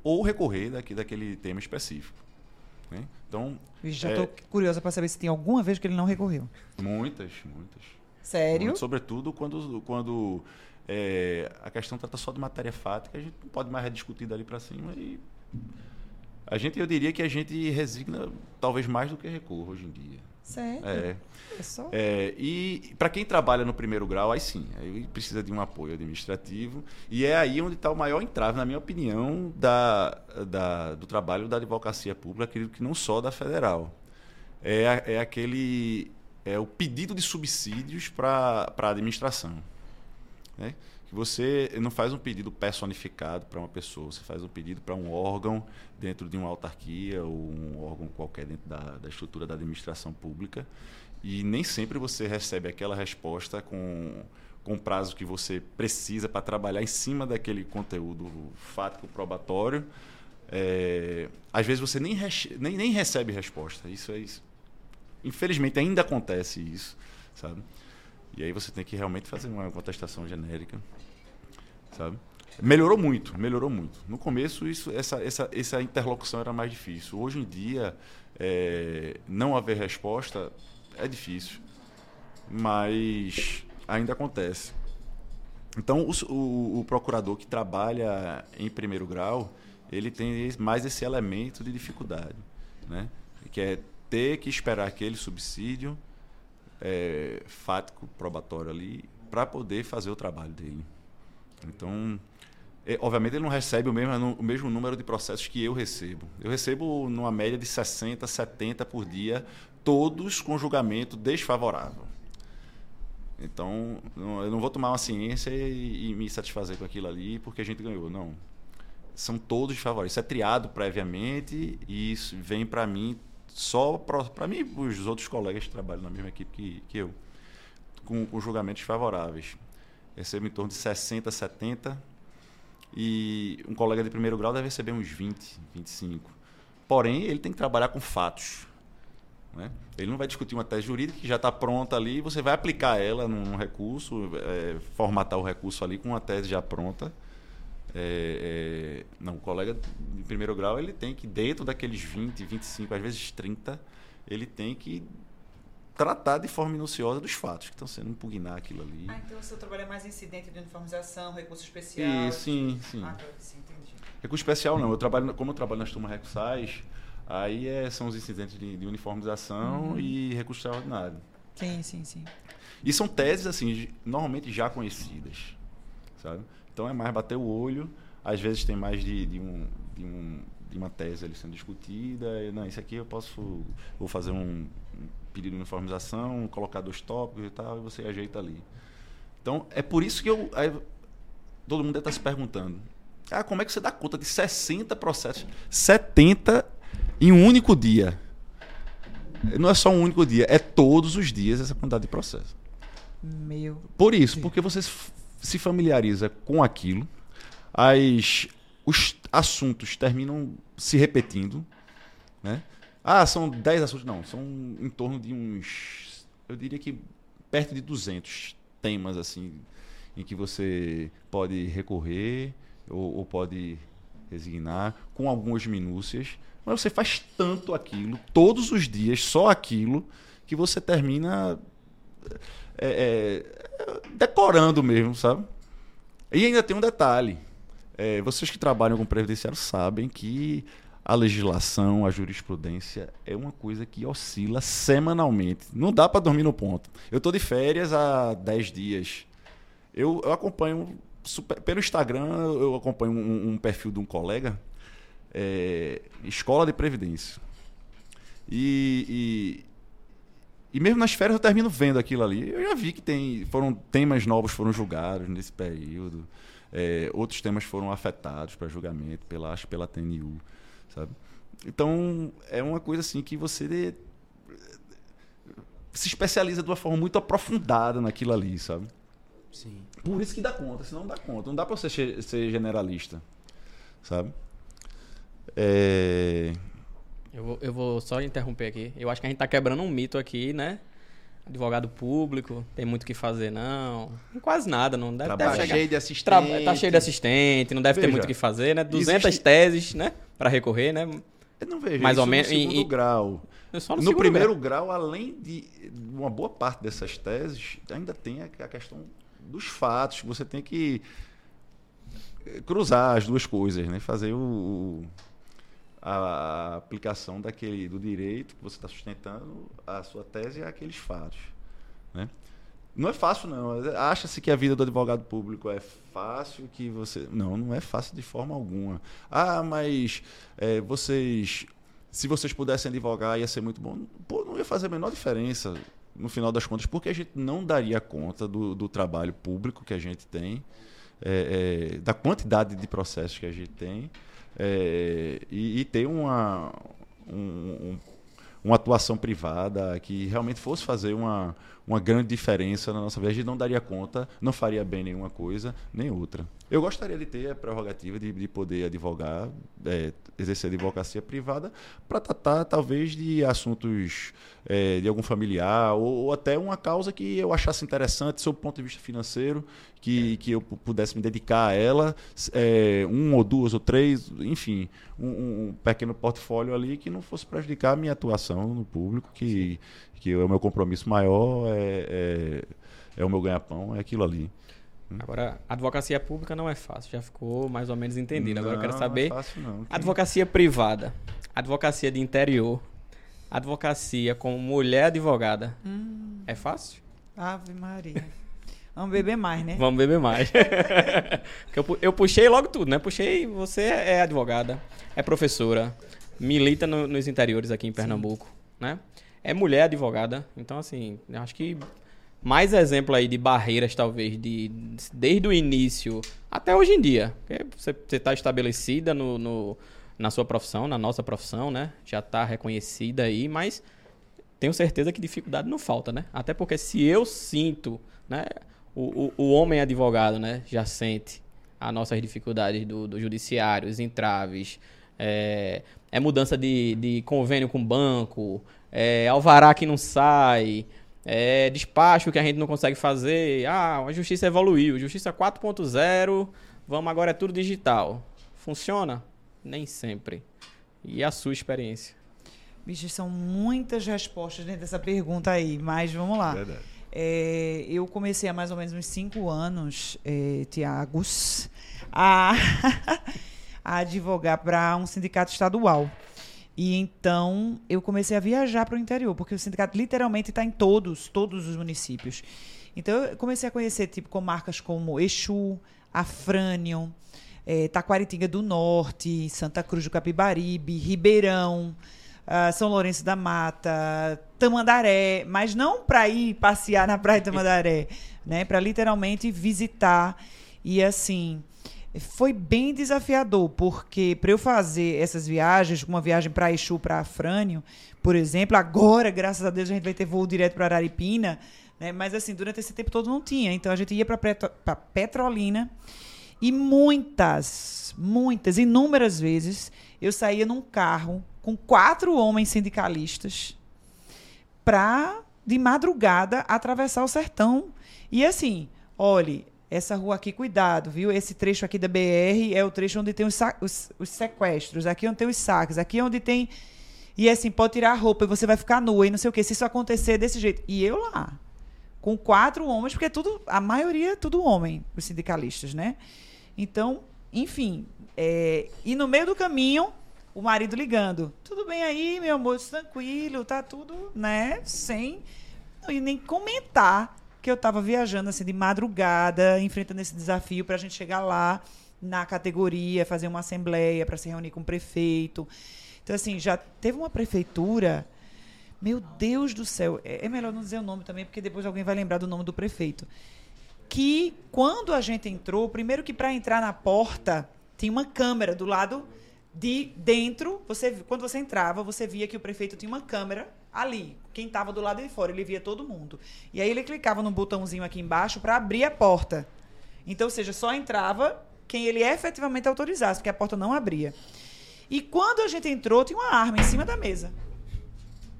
ou recorrer daqui, daquele tema específico. Né. Então, já É. tô curiosa pra saber se tem alguma vez que ele não recorreu. muitas, muitas. Sério? Sobretudo quando, quando é, a questão trata só de matéria fática, a gente não pode mais rediscutir dali para cima e a gente, eu diria que a gente resigna talvez mais do que recorre hoje em dia. Sério? É, É só... é, e para quem trabalha no primeiro grau, aí sim, aí precisa de um apoio administrativo e é aí onde está o maior entrave, na minha opinião, da, da- do trabalho da advocacia pública, acredito que não só da federal. É, é aquele é o pedido de subsídios para a administração. Né? Que você não faz um pedido personificado para uma pessoa, você faz um pedido para um órgão dentro de uma autarquia ou um órgão qualquer dentro da, da estrutura da administração pública e nem sempre você recebe aquela resposta com, com o prazo que você precisa para trabalhar em cima daquele conteúdo fático probatório. É, às vezes você nem, nem, nem recebe resposta. Isso é isso. Infelizmente ainda acontece isso, sabe? E aí você tem que realmente fazer uma contestação genérica, sabe? Melhorou muito, melhorou muito. No começo isso, essa, essa, essa interlocução era mais difícil. Hoje em dia, é, não haver resposta é difícil, mas ainda acontece. Então, o, o- o procurador que trabalha em primeiro grau, ele tem mais esse elemento de dificuldade, né? Que é ter que esperar aquele subsídio é, fático, probatório ali, para poder fazer o trabalho dele. Então, é, obviamente ele não recebe o mesmo, o mesmo número de processos que eu recebo. Eu recebo numa média de 60, 70 por dia, todos com julgamento desfavorável. Então, eu não vou tomar uma ciência e, e me satisfazer com aquilo ali porque a gente ganhou. Não. São todos desfavoráveis. Isso é triado previamente e isso vem para mim só para mim e os outros colegas que trabalham na mesma equipe que, que eu, com, com julgamentos favoráveis. Recebo em torno de 60, 70 e um colega de primeiro grau deve receber uns 20, 25. Porém, ele tem que trabalhar com fatos. Né? Ele não vai discutir uma tese jurídica que já está pronta ali, você vai aplicar ela num recurso, é, formatar o recurso ali com uma tese já pronta. É, é, não, o colega de primeiro grau ele tem que, dentro daqueles 20, 25, às vezes 30, ele tem que tratar de forma minuciosa dos fatos que estão sendo impugnar aquilo ali. Ah, então o seu trabalho é mais incidente de uniformização, recurso especial? E, sim, sim. Ah, sim, entendi. Recurso especial não, eu trabalho, como eu trabalho nas turmas recursais, aí é, são os incidentes de, de uniformização Uhum. e recurso extraordinário. Sim, sim, sim. E são teses, assim, normalmente já conhecidas, sabe? Então é mais bater o olho, às vezes tem mais de, de, um, de, um, de uma tese ali sendo discutida, e, não, isso aqui eu posso, vou fazer um pedido de uniformização, colocar dois tópicos e tal, e você ajeita ali. Então, é por isso que eu, aí, todo mundo deve estar se perguntando, ah, como é que você dá conta de 60 processos, 70 em um único dia? Não é só um único dia, é todos os dias essa quantidade de processo. Meu. Por isso, porque você se- se familiariza com aquilo, as, os assuntos terminam se repetindo, né? Ah, são 10 assuntos. Não, são em torno de uns, eu diria que perto de 200 temas, assim, em que você pode recorrer ou, ou pode resignar, com algumas minúcias, mas você faz tanto aquilo, todos os dias, só aquilo, que você termina é, é, decorando mesmo, sabe? E ainda tem um detalhe. É, vocês que trabalham com previdenciário sabem que a legislação, a jurisprudência é uma coisa que oscila semanalmente. Não dá para dormir no ponto. Eu estou de férias há 10 dias. Eu, eu acompanho super- pelo Instagram, eu acompanho um, um perfil de um colega, é, Escola de Previdência. E, e, e mesmo nas férias eu termino vendo aquilo ali. Eu já vi que tem, foram temas novos foram julgados nesse período. É, outros temas foram afetados para julgamento pela, pela TNU, sabe? Então, é uma coisa assim que você se especializa de uma forma muito aprofundada naquilo ali, sabe? Sim. Por isso que dá conta, senão não dá conta. Não dá pra você ser generalista, sabe? É... Eu vou, eu vou só interromper aqui. Eu acho que a gente tá quebrando um mito aqui, né? Advogado público, tem muito o que fazer, não. Quase nada, não deve, Trabalho. deve Tá cheio de assistente. Tra- tá cheio de assistente, não deve ter Veja, muito o que fazer, né? 200 existe- teses, né? Pra recorrer, né? Eu não vejo Mais ou no menos- segundo e- grau. No, no, segundo primeiro grau. grau, além de uma boa parte dessas teses, ainda tem a, questão dos fatos. Você tem que eh, cruzar as duas coisas, né? Fazer o, a aplicação daquele do direito que você está sustentando a sua tese àqueles fatos, né? Não é fácil, não. Acha-se que a vida do advogado público é fácil, que você. Não, não é fácil de forma alguma. Ah, mas eh, vocês. Se vocês pudessem advogar, ia ser muito bom. Pô, não ia fazer a menor diferença no final das contas, porque a gente não daria conta do, do trabalho público que a gente tem, eh, eh, da quantidade de processos que a gente tem, eh, e, e ter uma, um- um- uma atuação privada que realmente fosse fazer uma, uma grande diferença na nossa vida. A gente não daria conta, não faria bem nenhuma coisa, nem outra. Eu gostaria de ter a prerrogativa de, de poder advogar, é, exercer advocacia privada, para tratar talvez de assuntos é, de algum familiar ou, ou até uma causa que eu achasse interessante sob o ponto de vista financeiro, que, que eu pu- pudesse me dedicar a ela, é, um ou duas ou três, enfim, um, um pequeno portfólio ali que não fosse prejudicar a minha atuação no público, que, que o meu compromisso maior é, é, é o meu ganha-pão, é aquilo ali. Agora, advocacia pública não é fácil, já ficou mais ou menos entendido. Agora eu quero saber. Não é fácil, não. Quem- Advocacia privada, advocacia de interior, advocacia com mulher advogada. Hum, É fácil? Ave Maria. Vamos beber mais, né? Vamos beber mais. [laughs] Eu, pu- eu puxei logo tudo, né? Puxei, você é advogada, é professora, milita no- nos interiores aqui em Pernambuco, né? É mulher advogada, então assim, eu acho que mais exemplo aí de barreiras, talvez, de, desde o início até hoje em dia. Você está estabelecida no, no, na sua profissão, na nossa profissão, né? Já está reconhecida aí, mas tenho certeza que dificuldade não falta, né? Até porque se eu sinto, né? O, o, o homem advogado, né? Já sente as nossas dificuldades do, do judiciário, os entraves, é, é mudança de, de convênio com banco, é alvará que não sai, é despacho que a gente não consegue fazer. Ah, a justiça evoluiu, justiça 4.0, vamos agora é tudo digital. Funciona? Nem sempre. E a sua experiência? Bicho, são muitas respostas dentro dessa pergunta aí, mas vamos lá. É, eu comecei há mais ou menos uns cinco anos, é, Tiagos, a, [laughs] a advogar para um sindicato estadual. E então eu comecei a viajar para o interior, porque o sindicato literalmente está em todos, todos os municípios. Então eu comecei a conhecer tipo comarcas como Exu, Afrânio, é, Taquaritinga do Norte, Santa Cruz do Capibaribe, Ribeirão, ah, São Lourenço da Mata, Tamandaré, mas não para ir passear na praia de Tamandaré, né? Para literalmente visitar e assim foi bem desafiador, porque para eu fazer essas viagens, uma viagem para Exu, para Afrânio, por exemplo, agora, graças a Deus, a gente vai ter voo direto para Araripina, né? mas assim, durante esse tempo todo não tinha. Então a gente ia para Petrolina e muitas, muitas, inúmeras vezes eu saía num carro com quatro homens sindicalistas para, de madrugada, atravessar o sertão. E assim, olhe, essa rua aqui, cuidado, viu? Esse trecho aqui da BR é o trecho onde tem os, os, os sequestros, aqui é onde tem os saques, aqui é onde tem. E assim, pode tirar a roupa e você vai ficar nua e não sei o quê. Se isso acontecer desse jeito. E eu lá, com quatro homens, porque é tudo, a maioria é tudo homem, os sindicalistas, né? Então, enfim. É, e no meio do caminho, o marido ligando. Tudo bem aí, meu amor? Tranquilo, tá tudo, né? Sem e nem comentar que eu estava viajando assim de madrugada, enfrentando esse desafio para a gente chegar lá na categoria, fazer uma assembleia para se reunir com o prefeito. Então, assim, já teve uma prefeitura. Meu Deus do céu, é, é melhor não dizer o nome também, porque depois alguém vai lembrar do nome do prefeito. Que quando a gente entrou, primeiro que para entrar na porta tinha uma câmera do lado de dentro. Você, quando você entrava, você via que o prefeito tinha uma câmera ali. Quem estava do lado de fora, ele via todo mundo. E aí ele clicava no botãozinho aqui embaixo para abrir a porta. Então, ou seja, só entrava quem ele efetivamente autorizasse, porque a porta não abria. E quando a gente entrou, tinha uma arma em cima da mesa.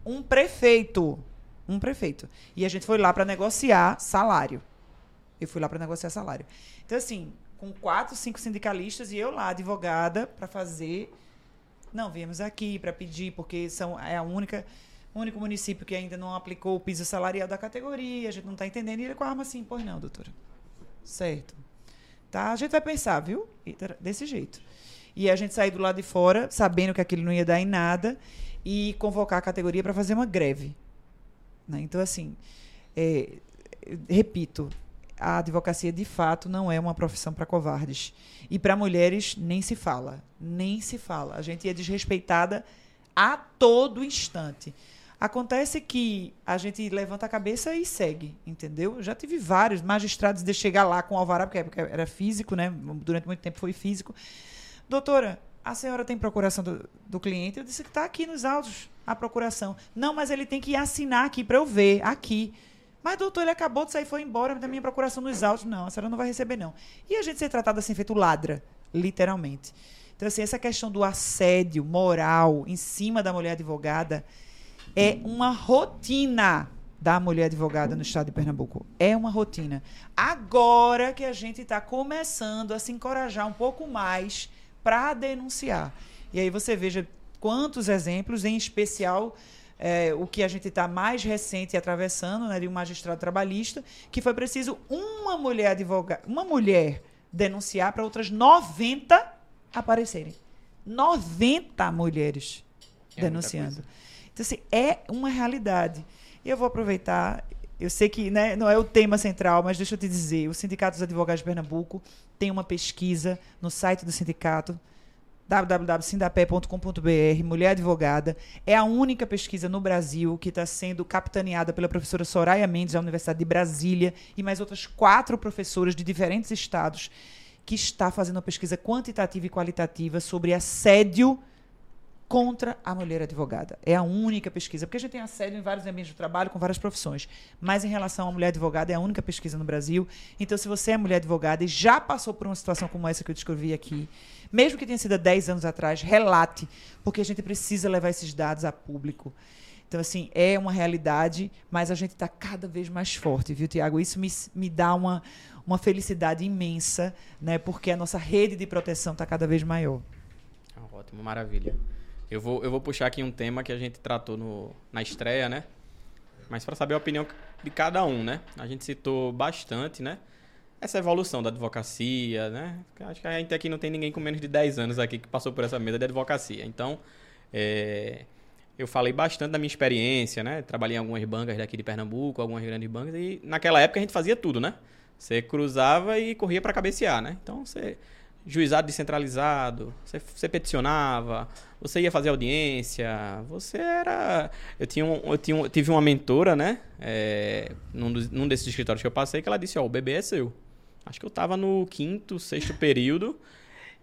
Um prefeito. Um prefeito. E a gente foi lá para negociar salário. Eu fui lá para negociar salário. Então, assim, com quatro, cinco sindicalistas e eu lá, advogada, para fazer. Não, viemos aqui para pedir, porque são, é a única único município que ainda não aplicou o piso salarial da categoria, a gente não está entendendo. E ele com a arma assim, pois não, doutora. Certo. Tá? A gente vai pensar, viu? Desse jeito. E a gente sair do lado de fora, sabendo que aquilo não ia dar em nada, e convocar a categoria para fazer uma greve. Né? Então, assim, é, repito, a advocacia de fato não é uma profissão para covardes. E para mulheres nem se fala. Nem se fala. A gente é desrespeitada a todo instante. Acontece que a gente levanta a cabeça e segue, entendeu? Eu já tive vários magistrados de chegar lá com alvará, porque era físico, né? Durante muito tempo foi físico. Doutora, a senhora tem procuração do, do cliente? Eu disse que está aqui nos autos a procuração. Não, mas ele tem que assinar aqui para eu ver, aqui. Mas, doutor, ele acabou de sair foi embora da minha procuração nos autos. Não, a senhora não vai receber, não. E a gente ser tratado assim, feito ladra, literalmente. Então, assim, essa questão do assédio moral em cima da mulher advogada é uma rotina da mulher advogada no estado de Pernambuco. É uma rotina. Agora que a gente está começando a se encorajar um pouco mais para denunciar. E aí você veja quantos exemplos, em especial é, o que a gente está mais recente atravessando, né, de um magistrado trabalhista, que foi preciso uma mulher advogada, uma mulher denunciar para outras 90 aparecerem. 90 mulheres é denunciando. Então, assim, é uma realidade. E eu vou aproveitar, eu sei que né, não é o tema central, mas deixa eu te dizer, o Sindicato dos Advogados de Pernambuco tem uma pesquisa no site do sindicato, www.sindapé.com.br, Mulher Advogada. É a única pesquisa no Brasil que está sendo capitaneada pela professora Soraya Mendes, da Universidade de Brasília, e mais outras quatro professoras de diferentes estados que está fazendo uma pesquisa quantitativa e qualitativa sobre assédio contra a mulher advogada. É a única pesquisa, porque a gente tem assédio em vários ambientes de trabalho, com várias profissões, mas em relação à mulher advogada é a única pesquisa no Brasil. Então, se você é mulher advogada e já passou por uma situação como essa que eu descrevi aqui, mesmo que tenha sido há 10 anos atrás, relate, porque a gente precisa levar esses dados a público. Então, assim, é uma realidade, mas a gente está cada vez mais forte, viu, Tiago? Isso me, me dá uma, uma felicidade imensa, né? Porque a nossa rede de proteção está cada vez maior. Ah, ótimo, maravilha. Eu vou, eu vou puxar aqui um tema que a gente tratou no, na estreia, né? Mas para saber a opinião de cada um, né? A gente citou bastante, né? Essa evolução da advocacia, né? Acho que a gente aqui não tem ninguém com menos de 10 anos aqui que passou por essa mesa de advocacia. Então, é, eu falei bastante da minha experiência, né? Trabalhei em algumas bancas daqui de Pernambuco, algumas grandes bancas, e naquela época a gente fazia tudo, né? Você cruzava e corria para cabecear, né? Então, você juizado descentralizado, você, você, peticionava, você ia fazer audiência, você era. Eu, tinha um, eu, tinha um, eu tive uma mentora, né? É, num, dos, num desses escritórios que eu passei, que ela disse: Ó, oh, o bebê é seu. Acho que eu estava no quinto, sexto período.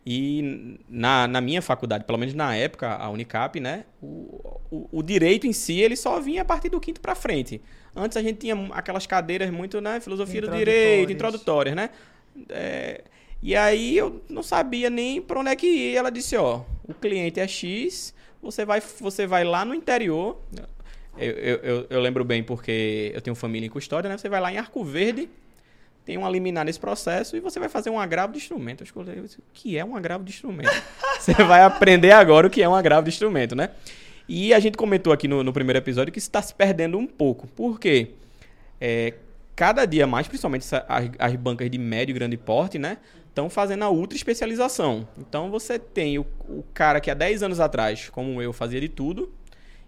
E na, na minha faculdade, pelo menos na época, a Unicap, né? O, o, o direito em si, ele só vinha a partir do quinto para frente. Antes a gente tinha aquelas cadeiras muito, né? Filosofia do direito, introdutórias, né? É, e aí eu não sabia nem para onde é que ir. Ela disse, ó, o cliente é X, você vai, você vai lá no interior. Eu, eu, eu, eu lembro bem porque eu tenho família em custódia, né? Você vai lá em Arco Verde, tem uma liminar nesse processo e você vai fazer um agravo de instrumento. Eu escolhi, o que é um agravo de instrumento? [laughs] você vai aprender agora o que é um agravo de instrumento, né? E a gente comentou aqui no, no primeiro episódio que está se perdendo um pouco. Por quê? É, cada dia mais, principalmente as, as bancas de médio e grande porte, né? Estão fazendo a ultra especialização. Então você tem o, o, cara que há 10 anos atrás, como eu, fazia de tudo,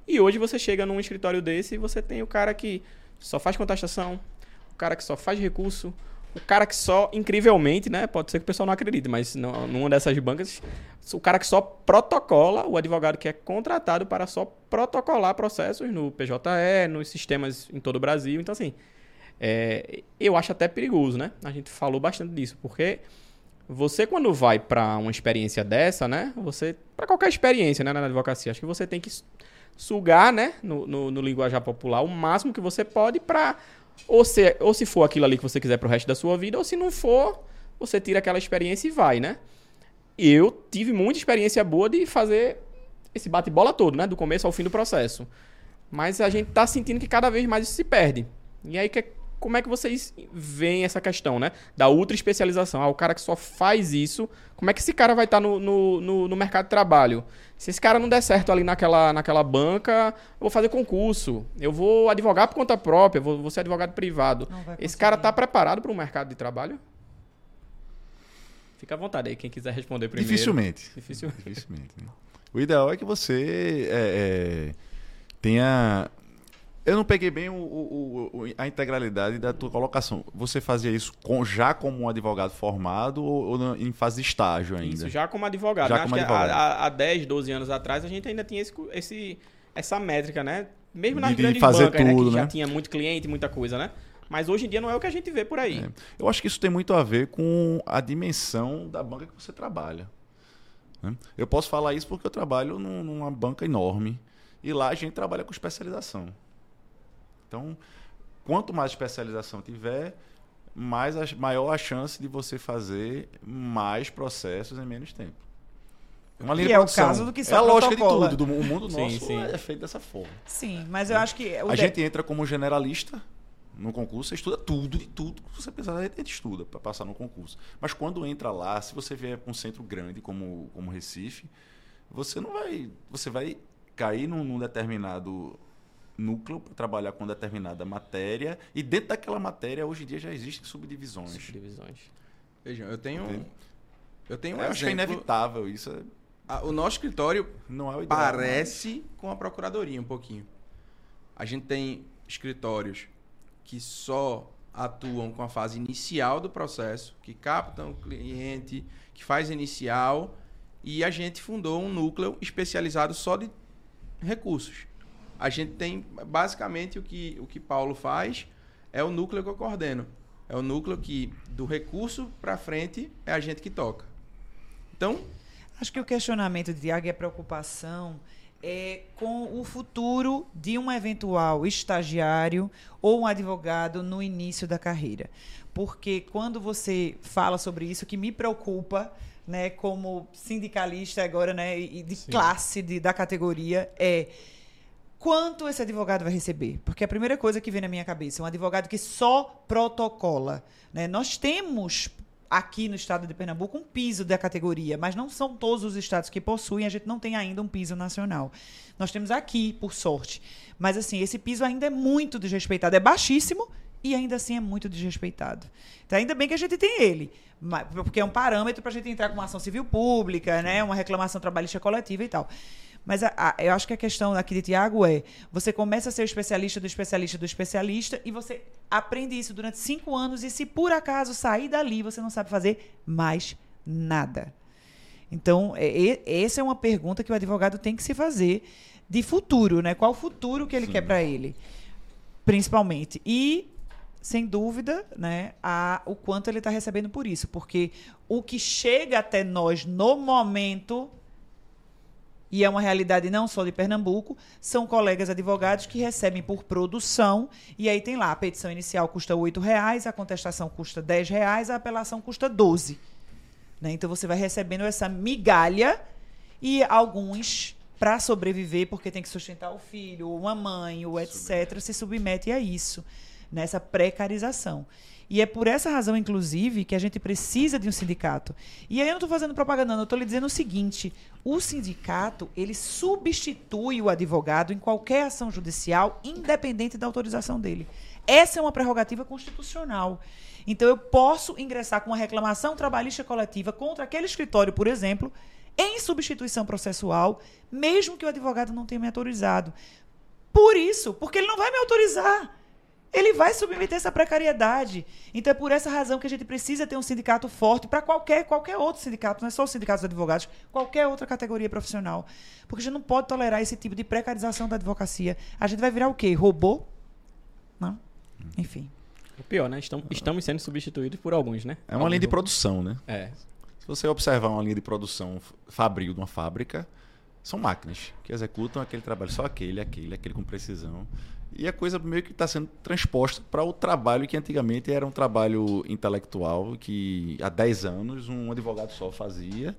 e hoje você chega num escritório desse e você tem o cara que só faz contestação, o cara que só faz recurso, o cara que só, incrivelmente, né? Pode ser que o pessoal não acredite, mas não, numa dessas bancas, o cara que só protocola, o advogado que é contratado para só protocolar processos no PJE, nos sistemas em todo o Brasil. Então, assim, é, eu acho até perigoso, né? A gente falou bastante disso, porque você quando vai para uma experiência dessa, né? Você para qualquer experiência, né, na advocacia, acho que você tem que sugar, né, no, no, no linguajar popular o máximo que você pode para ou se, ou se for aquilo ali que você quiser pro resto da sua vida, ou se não for, você tira aquela experiência e vai, né? Eu tive muita experiência boa de fazer esse bate-bola todo, né? Do começo ao fim do processo. Mas a gente tá sentindo que cada vez mais isso se perde. E aí, que, como é que vocês veem essa questão, né? Da ultra especialização. Ah, o cara que só faz isso, como é que esse cara vai estar tá no, no, no, no, mercado de trabalho? Se esse cara não der certo ali naquela, naquela banca, eu vou fazer concurso. Eu vou advogar por conta própria, vou, vou ser advogado privado. Esse cara está preparado para o mercado de trabalho? Fica à vontade aí, quem quiser responder primeiro. Dificilmente. Dificilmente. Dificilmente né? O ideal é que você é, é, tenha eu não peguei bem o, o, o, a integralidade da tua colocação. Você fazia isso com, já como um advogado formado ou, ou, em fase de estágio ainda? Isso, já como advogado. Já como advogado. Há, há 10, 12 anos atrás, a gente ainda tinha esse, esse essa métrica, né? Mesmo nas de, grandes fazer bancas, tudo, né? Que né? já tinha muito cliente, muita coisa, né? Mas hoje em dia não é o que a gente vê por aí. É. Eu acho que isso tem muito a ver com a dimensão da banca que você trabalha. Né? Eu posso falar isso porque eu trabalho num, numa banca enorme e lá a gente trabalha com especialização. Então, quanto mais especialização tiver, mais a, maior a chance de você fazer mais processos em menos tempo. Uma linha e é o caso do que só É a lógica de tudo. Do, o mundo sim, nosso sim. é feito dessa forma. Sim, mas eu acho que... a de... gente entra como generalista no concurso, você estuda tudo e tudo que você precisar, a gente estuda para passar no concurso. Mas quando entra lá, se você vier para um centro grande como, como Recife, você não vai... Você vai cair num, num determinado núcleo para trabalhar com determinada matéria e dentro daquela matéria hoje em dia já existem subdivisões. Subdivisões. Vejam, eu tenho eu tenho um eu exemplo. Acho que é inevitável isso. o nosso escritório não é o ideal, parece mas... com a procuradoria um pouquinho. A gente tem escritórios que só atuam com a fase inicial do processo, que captam o cliente, que faz inicial, e a gente fundou um núcleo especializado só de recursos a gente tem basicamente o que o que Paulo faz é o núcleo que eu coordeno. É o núcleo que, do recurso para frente, é a gente que toca. Então, Acho que o questionamento de Tiago e a preocupação é com o futuro de um eventual estagiário ou um advogado no início da carreira. Porque quando você fala sobre isso, que me preocupa, né, como sindicalista agora, né, e de classe de, da categoria, é quanto esse advogado vai receber? Porque a primeira coisa que vem na minha cabeça é um advogado que só protocola. Né? Nós temos aqui no estado de Pernambuco um piso da categoria, mas não são todos os estados que possuem, a gente não tem ainda um piso nacional. Nós temos aqui, por sorte. Mas assim, esse piso ainda é muito desrespeitado, é baixíssimo e ainda assim é muito desrespeitado. Então, ainda bem que a gente tem ele, porque é um parâmetro para a gente entrar com uma ação civil pública, né, uma reclamação trabalhista coletiva e tal. Mas a- a- eu acho que a questão aqui de Tiago é: você começa a ser o especialista do especialista do especialista e você aprende isso durante cinco anos e se por acaso sair dali você não sabe fazer mais nada. Então, é- essa é uma pergunta que o advogado tem que se fazer de futuro, né? Qual o futuro que ele quer para ele, principalmente. E, sem dúvida, né, a, o quanto ele está recebendo por isso. Porque o que chega até nós no momento, e é uma realidade não só de Pernambuco, são colegas advogados que recebem por produção, e aí tem lá, a petição inicial custa 8 reais, a contestação custa 10 reais, a apelação custa 12. Né? Então você vai recebendo essa migalha e alguns, para sobreviver, porque tem que sustentar o filho, uma mãe, ou etc., se submete a isso, nessa precarização. E é por essa razão, inclusive, que a gente precisa de um sindicato. E aí eu não estou fazendo propaganda, não, eu estou lhe dizendo o seguinte: o sindicato ele substitui o advogado em qualquer ação judicial, independente da autorização dele. Essa é uma prerrogativa constitucional. Então, eu posso ingressar com uma reclamação trabalhista coletiva contra aquele escritório, por exemplo, em substituição processual, mesmo que o advogado não tenha me autorizado. Por isso, porque ele não vai me autorizar. Ele vai submeter essa precariedade. Então é por essa razão que a gente precisa ter um sindicato forte para qualquer, qualquer outro sindicato, não é só os sindicatos dos advogados, qualquer outra categoria profissional. Porque a gente não pode tolerar esse tipo de precarização da advocacia. A gente vai virar o quê? Robô? Não? Enfim. O pior, né? Estamos, estamos sendo substituídos por alguns, né? É uma linha de produção, né? É. Se você observar uma linha de produção fabril de uma fábrica, são máquinas que executam aquele trabalho, só aquele, aquele, aquele com precisão. E a coisa meio que está sendo transposta para o trabalho que antigamente era um trabalho intelectual, que há 10 anos um advogado só fazia,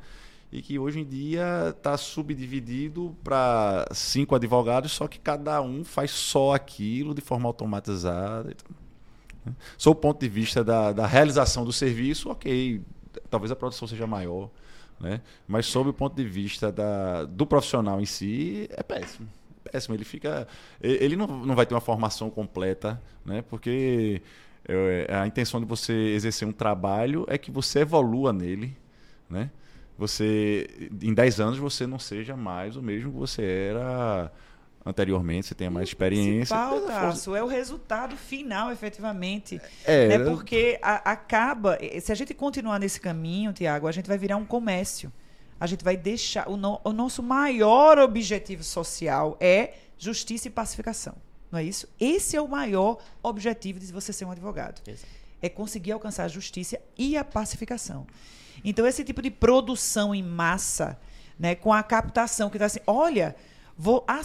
e que hoje em dia está subdividido para cinco advogados, só que cada um faz só aquilo de forma automatizada. Então? Sob o ponto de vista da, da realização do serviço, ok, talvez a produção seja maior, né? mas sob o ponto de vista da, do profissional em si, é péssimo. Péssimo. Ele fica. Ele não, não vai ter uma formação completa, né? porque é, a intenção de você exercer um trabalho é que você evolua nele. Né? Você, em 10 anos, você não seja mais o mesmo que você era anteriormente, você tenha mais experiência. Principal, Tasso, é o resultado final, efetivamente. É, né? Porque a- acaba. eh, Se a gente continuar nesse caminho, Tiago, a gente vai virar um comércio. A gente vai deixar. O, no- o nosso maior objetivo social é justiça e pacificação. Não é isso? Esse é o maior objetivo de você ser um advogado. Exato. É conseguir alcançar a justiça e a pacificação. Então, esse tipo de produção em massa, né, com a captação que está assim, olha, vou a,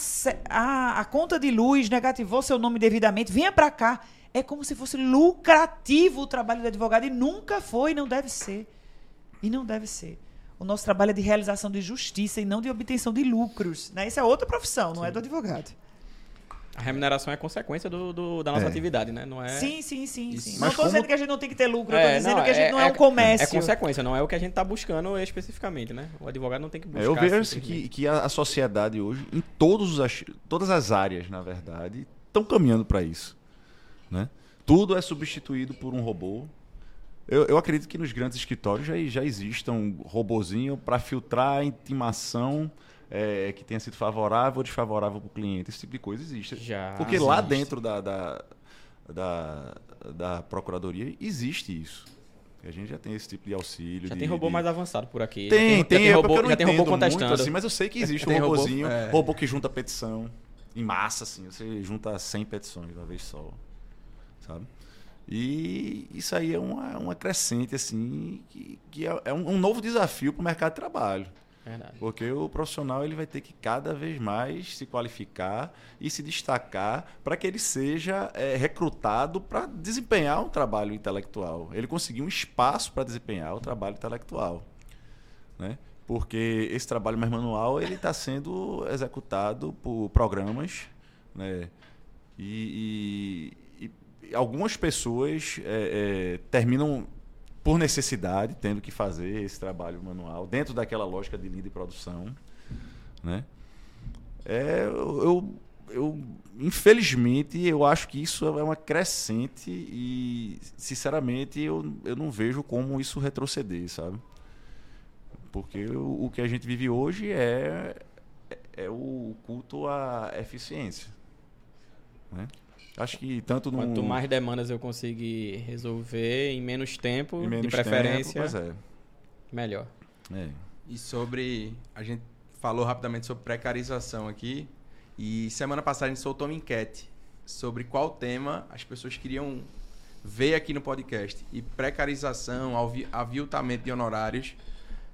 a, a conta de luz negativou seu nome devidamente, venha para cá. É como se fosse lucrativo o trabalho do advogado e nunca foi, e não deve ser. E não deve ser. O nosso trabalho é de realização de justiça e não de obtenção de lucros. Né? Isso é outra profissão, não é do advogado. A remuneração é consequência do, do- da nossa É. atividade, né? Não é. Sim, sim, sim. Sim. Mas Não estou como- dizendo que a gente não tem que ter lucro, eu estou É, dizendo que a gente não é, um É comércio. consequência, não é o que a gente está buscando especificamente, né? O advogado não tem que buscar. É, eu vejo assim, que, que a, a sociedade hoje, em todos os, as- todas as áreas, na verdade, estão caminhando para isso. Né? Tudo é substituído por um robô. Eu, eu acredito que nos grandes escritórios já, já exista um robozinho para filtrar a intimação é, que tenha sido favorável ou desfavorável para o cliente. Esse tipo de coisa existe. Já Porque lá existe. dentro da, da, da, da procuradoria existe isso. A gente já tem esse tipo de auxílio. Já de- tem robô de- mais avançado por aqui. tem, já tem, tem é robô, porque eu não já tem robô contestando. muito, assim, mas eu sei que [laughs] existe um Tem robô, robôzinho, é. robô que junta petição em massa, assim, você junta 100 petições de uma vez só, sabe? E isso aí é uma, uma crescente, assim, que, que é, é um, um novo desafio para o mercado de trabalho. Verdade. Porque o profissional ele vai ter que cada vez mais se qualificar e se destacar para que ele seja é, recrutado para desempenhar um trabalho intelectual. Ele conseguir um espaço para desempenhar o trabalho intelectual. Né? Porque esse trabalho mais manual ele está sendo executado por programas né? e, e- e algumas pessoas é, é, terminam por necessidade, tendo que fazer esse trabalho manual, dentro daquela lógica de linha de produção. Né? É, eu, eu- infelizmente, eu acho que isso é uma crescente e, sinceramente, eu, eu não vejo como isso retroceder, sabe? Porque o, o que a gente vive hoje é, é o culto à eficiência. Né? Acho que tanto no... Quanto mais demandas eu conseguir resolver em menos tempo, em menos de preferência, tempo, é. melhor. É. E sobre. A gente falou rapidamente sobre precarização aqui. E semana passada a gente soltou uma enquete sobre qual tema as pessoas queriam ver aqui no podcast. E precarização, avi- aviltamento de honorários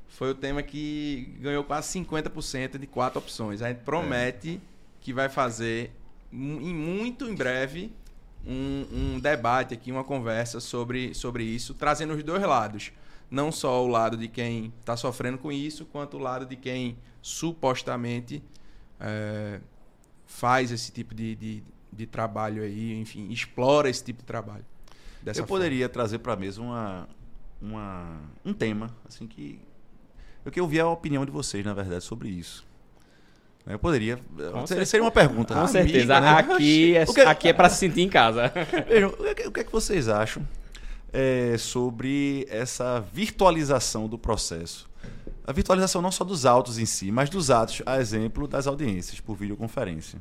foi o tema que ganhou quase 50% de quatro opções. A gente promete que vai fazer em muito em breve um, um debate aqui, uma conversa sobre, sobre isso, trazendo os dois lados. Não só o lado de quem está sofrendo com isso, quanto o lado de quem supostamente eh, faz esse tipo de, de, de trabalho aí, enfim, explora esse tipo de trabalho. Eu poderia trazer para a mesa uma, uma, um tema, assim que eu queria ouvir a opinião de vocês, na verdade, sobre isso. Eu poderia. seria, certeza. seria uma pergunta. Com amiga, certeza. né? Aqui [laughs] é, que- aqui é para se sentir em casa. [laughs] Vejam, o que, o que é que vocês acham é, sobre essa virtualização do processo? A virtualização não só dos autos em si, mas dos atos, a exemplo das audiências por videoconferência.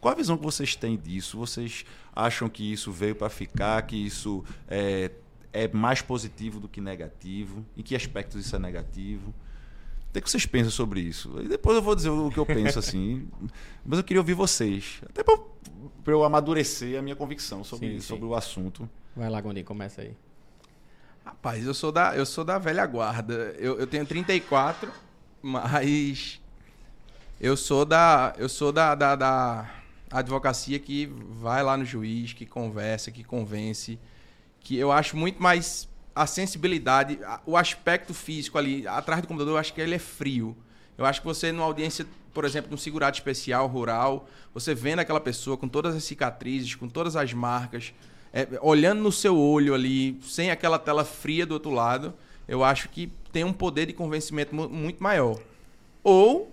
Qual a visão que vocês têm disso? Vocês acham que isso veio para ficar, que isso é, é mais positivo do que negativo? Em que aspectos isso é negativo? O que, vocês pensam sobre isso? E depois eu vou dizer o que eu penso, assim. [laughs] Mas eu queria ouvir vocês. Até para eu amadurecer a minha convicção sobre, Sim, sim. sobre o assunto. Vai lá, Gondim, começa aí. Rapaz, eu sou da, eu sou da velha guarda. Eu, eu tenho 34, mas eu sou da, eu sou da, da, da advocacia que vai lá no juiz, que conversa, que convence, que eu acho muito mais a sensibilidade, a- o aspecto físico ali atrás do computador, eu acho que ele é frio. Eu acho que você numa audiência, por exemplo, num segurado especial rural, você vendo aquela pessoa com todas as cicatrizes, com todas as marcas, é, olhando no seu olho ali, sem aquela tela fria do outro lado, eu acho que tem um poder de convencimento mu- muito maior. Ou,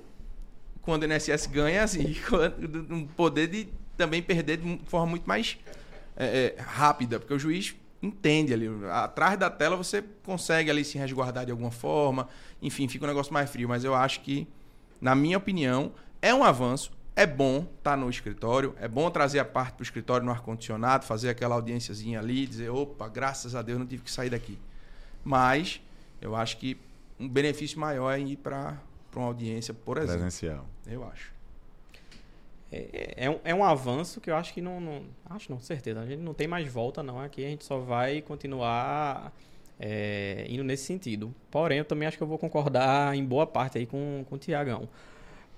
quando o INSS ganha, assim, [laughs] um poder de também perder de forma muito mais é, é, rápida, porque o juiz entende ali. Atrás da tela você consegue ali se resguardar de alguma forma, enfim, fica um negócio mais frio. Mas eu acho que, na minha opinião, é um avanço. É bom estar no escritório, é bom trazer a parte do escritório no ar-condicionado, fazer aquela audiênciazinha ali, dizer, opa, graças a Deus não tive que sair daqui. Mas eu acho que um benefício maior é ir para uma audiência, por exemplo. Presencial. Eu acho. É, é, um, é um avanço que eu acho que não, não. Acho não, certeza. A gente não tem mais volta, não. Aqui a gente só vai continuar é, indo nesse sentido. Porém, eu também acho que eu vou concordar em boa parte aí com, com o Tiagão.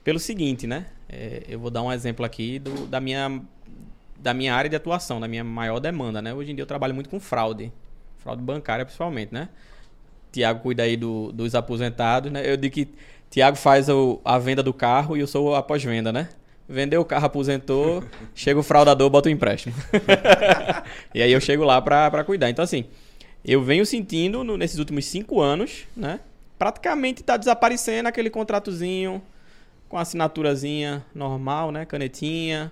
Pelo seguinte, né? É, eu vou dar um exemplo aqui do, da, minha, da minha área de atuação, da minha maior demanda, né? Hoje em dia eu trabalho muito com fraude. Fraude bancária, principalmente, né? Tiago cuida aí do- dos aposentados, né? Eu digo que Tiago faz o- a venda do carro e eu sou a pós-venda, né? Vendeu o carro, aposentou, [laughs] chega o fraudador, bota o empréstimo. [laughs] e aí eu chego lá pra, pra cuidar. Então, assim, eu venho sentindo no- nesses últimos cinco anos, né? Praticamente tá desaparecendo aquele contratozinho com assinaturazinha normal, né? Canetinha.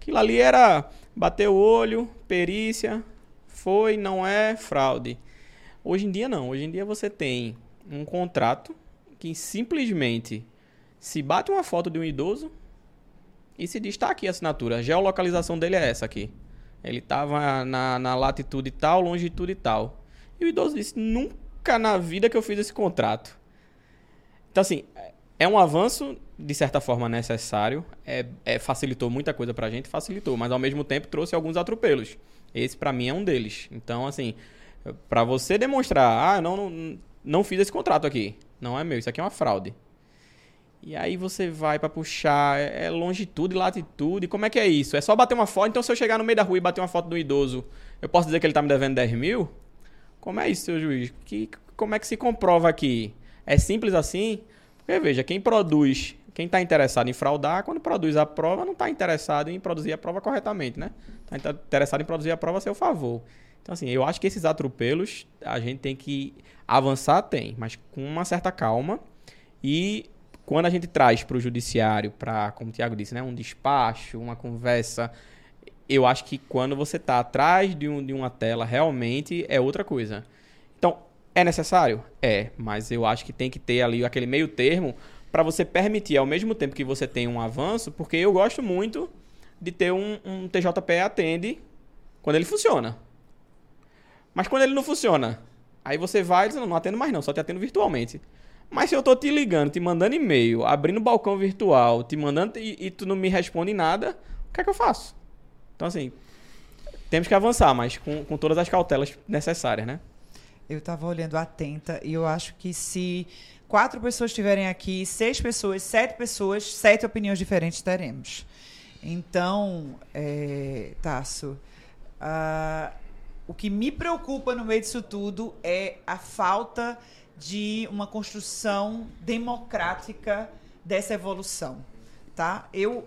Aquilo ali era bater o olho, perícia, foi, não é, fraude. Hoje em dia não. Hoje em dia você tem um contrato que simplesmente se bate uma foto de um idoso e se diz, tá aqui a assinatura. A geolocalização dele é essa aqui. Ele estava na, na latitude tal, longitude tal. E o idoso disse, nunca na vida que eu fiz esse contrato. Então, assim, é um avanço, de certa forma, necessário. É, é- facilitou muita coisa pra gente, facilitou. Mas, ao mesmo tempo, trouxe alguns atropelos. Esse para mim é um deles. Então, assim, para você demonstrar, ah, não, não, não fiz esse contrato aqui, não é meu, isso aqui é uma fraude. E aí você vai para puxar, é, é longitude latitude. Como é que é isso? É só bater uma foto. Então, se eu chegar no meio da rua e bater uma foto do idoso, eu posso dizer que ele tá me devendo 10 mil? Como é isso, seu juiz? Que, como é que se comprova aqui? É simples assim? Porque veja, quem produz, quem está interessado em fraudar, quando produz a prova, não está interessado em produzir a prova corretamente, né? Está interessado em produzir a prova a seu favor. Então, assim, eu acho que esses atropelos a gente tem que avançar, tem, mas com uma certa calma. E quando a gente traz para o judiciário, para, como o Tiago disse, né, um despacho, uma conversa, eu acho que quando você está atrás de, um, de uma tela, realmente é outra coisa. Então, é necessário? É, mas eu acho que tem que ter ali aquele meio termo para você permitir, ao mesmo tempo que você tem um avanço, porque eu gosto muito de ter um, um TJP atende quando ele funciona. Mas quando ele não funciona, aí você vai e diz, não, não atendo mais não, só te atendo virtualmente. Mas se eu tô te ligando, te mandando e-mail, abrindo balcão virtual, te mandando e, e, tu não me responde nada, o que é que eu faço? Então, assim, temos que avançar, mas com, com todas as cautelas necessárias, né? Eu estava olhando atenta e eu acho que se quatro pessoas estiverem aqui, seis pessoas, sete pessoas, sete opiniões diferentes teremos. Então, é, Tasso, uh, o que me preocupa no meio disso tudo é a falta de uma construção democrática dessa evolução, tá? Eu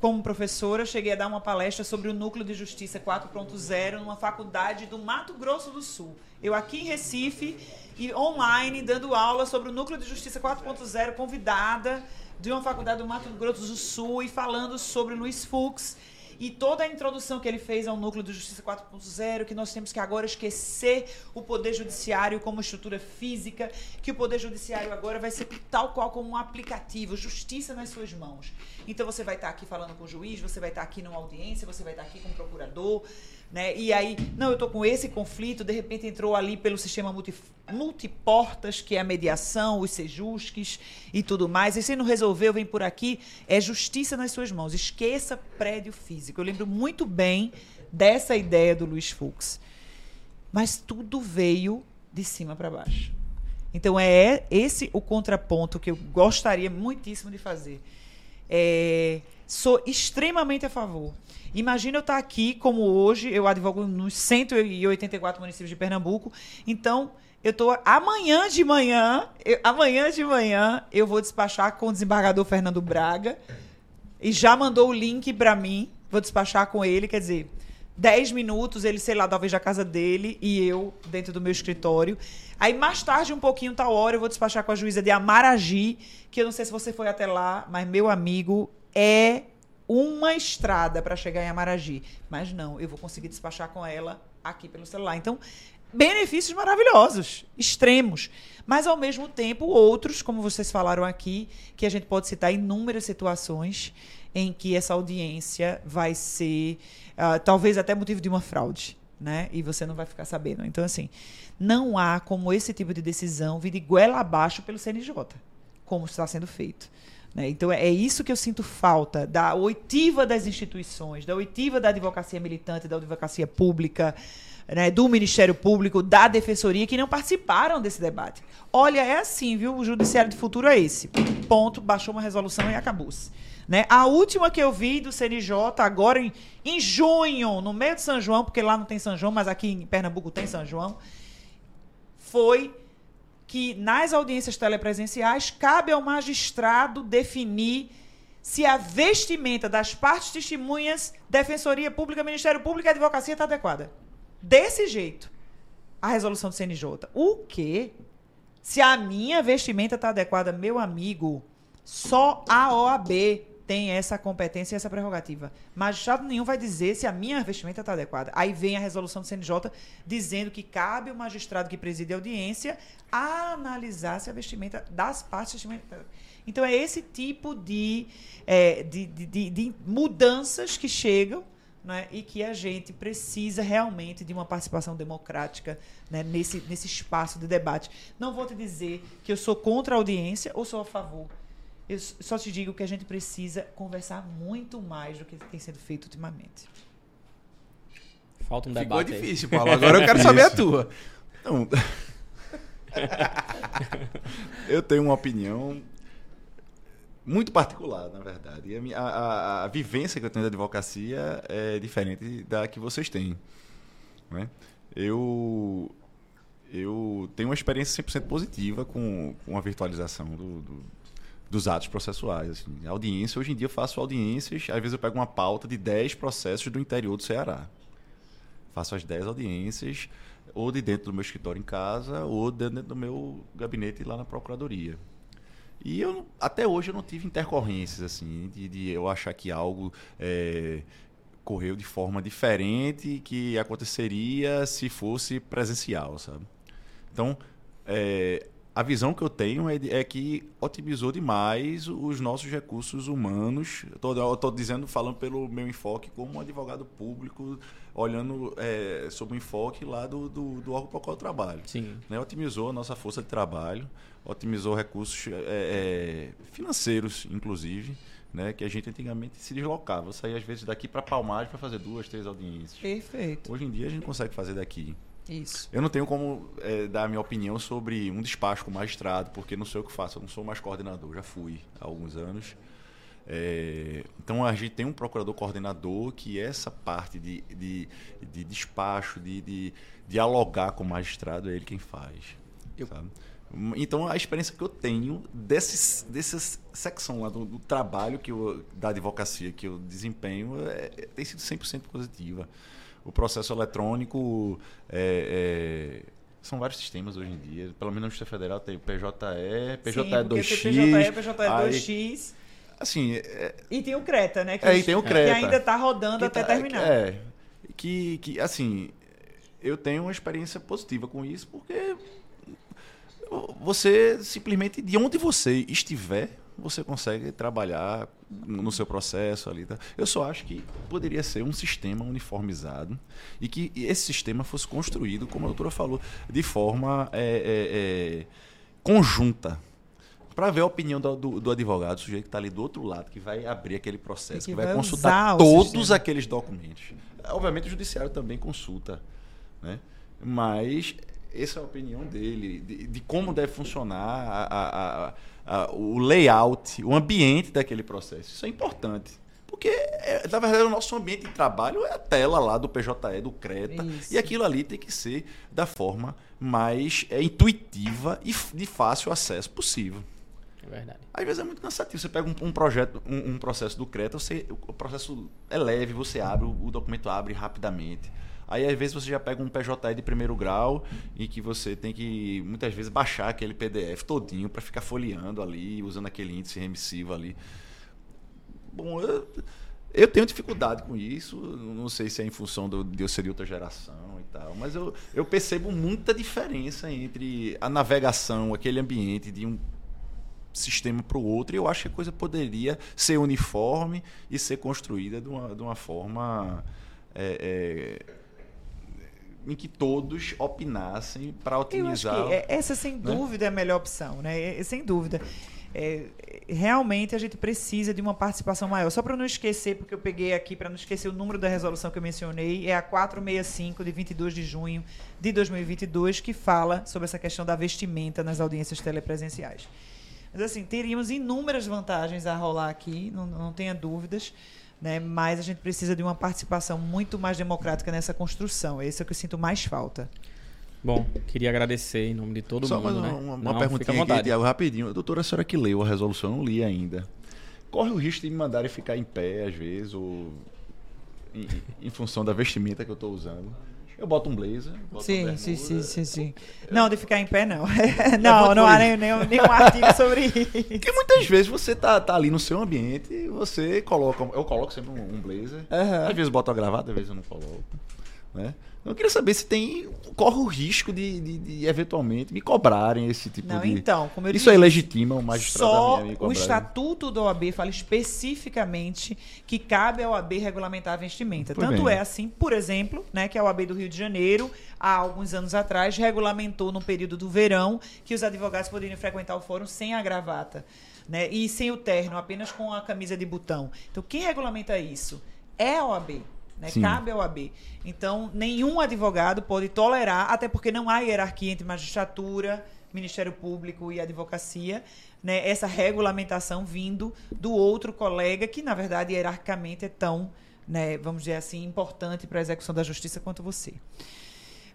como professora, cheguei a dar uma palestra sobre o Núcleo de Justiça 4.0 numa faculdade do Mato Grosso do Sul. Eu aqui em Recife e online dando aula sobre o Núcleo de Justiça 4.0, convidada de uma faculdade do Mato Grosso do Sul e falando sobre Luiz Fux e toda a introdução que ele fez ao núcleo de Justiça 4.0, que nós temos que agora esquecer o poder judiciário como estrutura física, que o poder judiciário agora vai ser tal qual como um aplicativo, justiça nas suas mãos. Então você vai estar aqui falando com o juiz, você vai estar aqui numa audiência, você vai estar aqui com o procurador, né? E aí, não, eu estou com esse conflito, de repente entrou ali pelo sistema multi, multiportas, que é a mediação, os sejusques e tudo mais. E se não resolveu, vem por aqui, é justiça nas suas mãos. Esqueça prédio físico. Eu lembro muito bem dessa ideia do Luiz Fux. Mas tudo veio de cima para baixo. Então é esse o contraponto que eu gostaria muitíssimo de fazer. É, sou extremamente a favor Imagina eu estar aqui, como hoje, eu advogo nos 184 municípios de Pernambuco. Então, eu estou amanhã de manhã, eu, amanhã de manhã, eu vou despachar com o desembargador Fernando Braga. E já mandou o link para mim. Vou despachar com ele, quer dizer, 10 minutos, ele, sei lá, talvez da casa dele e eu dentro do meu escritório. Aí mais tarde, um pouquinho, tal hora, eu vou despachar com a juíza de Amaragi, que eu não sei se você foi até lá, mas meu amigo é uma estrada para chegar em Amaragi. Mas não, eu vou conseguir despachar com ela aqui pelo celular. Então, benefícios maravilhosos, extremos. Mas, ao mesmo tempo, outros, como vocês falaram aqui, que a gente pode citar inúmeras situações em que essa audiência vai ser, uh, talvez até motivo de uma fraude. Né? E você não vai ficar sabendo. Então, assim, não há como esse tipo de decisão vir de goela abaixo pelo CNJ, como está sendo feito. Né? Então, é isso que eu sinto falta da oitiva das instituições, da oitiva da advocacia militante, da advocacia pública, né? do Ministério Público, da Defensoria, que não participaram desse debate. Olha, é assim, viu? O Judiciário de Futuro é esse. Ponto, baixou uma resolução e acabou-se. Né? A última que eu vi do CNJ, agora em, em junho, no meio de São João, porque lá não tem São João, mas aqui em Pernambuco tem São João, foi que nas audiências telepresenciais cabe ao magistrado definir se a vestimenta das partes testemunhas, Defensoria Pública, Ministério Público e Advocacia está adequada. Desse jeito, a resolução do CNJ. O quê? Se a minha vestimenta está adequada, meu amigo, só a OAB tem essa competência e essa prerrogativa. Magistrado nenhum vai dizer se a minha vestimenta está adequada. Aí vem a resolução do CNJ dizendo que cabe o magistrado que preside a audiência analisar se a vestimenta das partes. Então, é esse tipo de, é, de, de, de, mudanças que chegam né, e que a gente precisa realmente de uma participação democrática né, nesse, nesse espaço de debate. Não vou te dizer que eu sou contra a audiência ou sou a favor eu só te digo que a gente precisa conversar muito mais do que tem sido feito ultimamente. Falta um Ficou debate aí. difícil, Paulo. Agora eu quero saber a tua. Não. [laughs] eu tenho uma opinião muito particular, na verdade. E a, minha- a- a- a vivência que eu tenho da advocacia é diferente da que vocês têm. né? Eu, eu tenho uma experiência 100% positiva com, com a virtualização do- do- dos atos processuais. Assim. Audiência, hoje em dia eu faço audiências, às vezes eu pego uma pauta de 10 processos do interior do Ceará. Faço as 10 audiências, ou de dentro do meu escritório em casa, ou dentro do meu gabinete lá na Procuradoria. E eu, até hoje eu não tive intercorrências, assim, de, de eu achar que algo eh, correu de forma diferente que aconteceria se fosse presencial, sabe? Então, eh, a visão que eu tenho é, é que otimizou demais os nossos recursos humanos. Eu estou dizendo, falando pelo meu enfoque como advogado público, olhando eh, sob o enfoque lá do, do, do órgão para o qual eu trabalho Sim. né, otimizou a nossa força de trabalho, otimizou recursos é, é, financeiros, inclusive, né, que a gente antigamente se deslocava. Eu saía às vezes daqui para Palmares para fazer duas, três audiências. Perfeito. Hoje em dia a gente consegue fazer daqui. Isso. Eu não tenho como é, dar a minha opinião sobre um despacho com magistrado, porque não sei o que faço, eu não sou mais coordenador, já fui há alguns anos. É, então a gente tem um procurador coordenador que essa parte de, de, de despacho, de, de dialogar com o magistrado, é ele quem faz. sabe? Então a experiência que eu tenho desse, dessa secção lá do, do trabalho que eu, da advocacia que eu desempenho é, é- tem sido 100% positiva. O processo eletrônico é, é, são vários sistemas hoje em dia. Pelo menos no Distrito Federal tem o PJE, PJE Sim, porque 2X. tem PJE, PJE aí- 2X. Assim, é, E tem o Creta, né? Que, É, e tem o Creta. que ainda está rodando até tá- terminar. É, que, que, assim, eu tenho uma experiência positiva com isso, porque você simplesmente, de onde você estiver, você consegue trabalhar no seu processo ali. tá? Eu só acho que poderia ser um sistema uniformizado e que esse sistema fosse construído, como a doutora falou, de forma é, é, é, conjunta. Para ver a opinião do, do- do advogado, do sujeito que está ali do outro lado, que vai abrir aquele processo, que, que vai, vai consultar o todos sistema. aqueles documentos. Obviamente o judiciário também consulta, né? mas essa é a opinião dele, de, de como deve funcionar a- a- a- a- o layout, o ambiente daquele processo. Isso é importante. Porque, é, na verdade, o nosso ambiente de trabalho é a tela lá do PJE, do CRETA, Isso. e aquilo ali tem que ser da forma mais é, intuitiva e de fácil acesso possível. É verdade. Às vezes é muito cansativo. Você pega um, um projeto, um, um processo do Creta, você, o processo é leve, você abre, o, o documento abre rapidamente. Aí às vezes você já pega um PJE de primeiro grau e que você tem que muitas vezes baixar aquele PDF todinho para ficar folheando ali, usando aquele índice remissivo ali. Bom, eu, eu tenho dificuldade com isso. Não sei se é em função do, de eu ser de outra geração e tal, mas eu, eu percebo muita diferença entre a navegação, aquele ambiente de um sistema para o outro, e eu acho que a coisa poderia ser uniforme e ser construída de uma, de uma forma é, é, em que todos opinassem para Eu acho otimizar. que é- essa, sem dúvida, é a melhor opção, né? É- é- sem dúvida. É, realmente a gente precisa de uma participação maior. Só para não esquecer, porque eu peguei aqui para não esquecer o número da resolução que eu mencionei, é a 465 de 22 de junho de 2022, que fala sobre essa questão da vestimenta nas audiências telepresenciais. Mas assim, teríamos inúmeras vantagens a rolar aqui, não, não tenha dúvidas, né? mas a gente precisa de uma participação muito mais democrática nessa construção. Esse é o que eu sinto mais falta. Bom, queria agradecer em nome de todo Só mais mundo, uma, né? uma, uma Não, perguntinha aqui. Tiago, rapidinho. Doutora, a senhora que leu a resolução, eu não li ainda. Corre o risco de me mandarem ficar em pé, às vezes, ou em, em função da vestimenta que eu estou usando. Eu boto um blazer. boto Sim, uma sim, sim, bermuda. sim, sim. Não, de ficar em pé, não. [laughs] não, não há nem- nenhum artigo sobre [laughs] isso. Porque muitas vezes você tá, tá ali no seu ambiente e você coloca. Eu coloco sempre um, um blazer. Aham. Às vezes eu boto a gravata, às vezes eu não coloco. Né? Eu queria saber se tem. corre o risco de, de- de, eventualmente me cobrarem esse tipo Não, de. então, como eu Isso disse, aí legitima o magistrado Só me o estatuto da OAB fala especificamente que cabe à OAB regulamentar a vestimenta. Pois Tanto bem. é assim, por exemplo, né, que a OAB do Rio de Janeiro, há alguns anos atrás, regulamentou no período do verão que os advogados poderiam frequentar o fórum sem a gravata. Né, e sem o terno, apenas com a camisa de botão. Então, quem regulamenta isso é a OAB. Né? Sim. Cabe ao AB. Então, nenhum advogado pode tolerar, até porque não há hierarquia entre magistratura, Ministério Público e advocacia, né? essa regulamentação vindo do outro colega, que, na verdade, hierarquicamente é tão, né, vamos dizer assim, importante para a execução da justiça quanto você.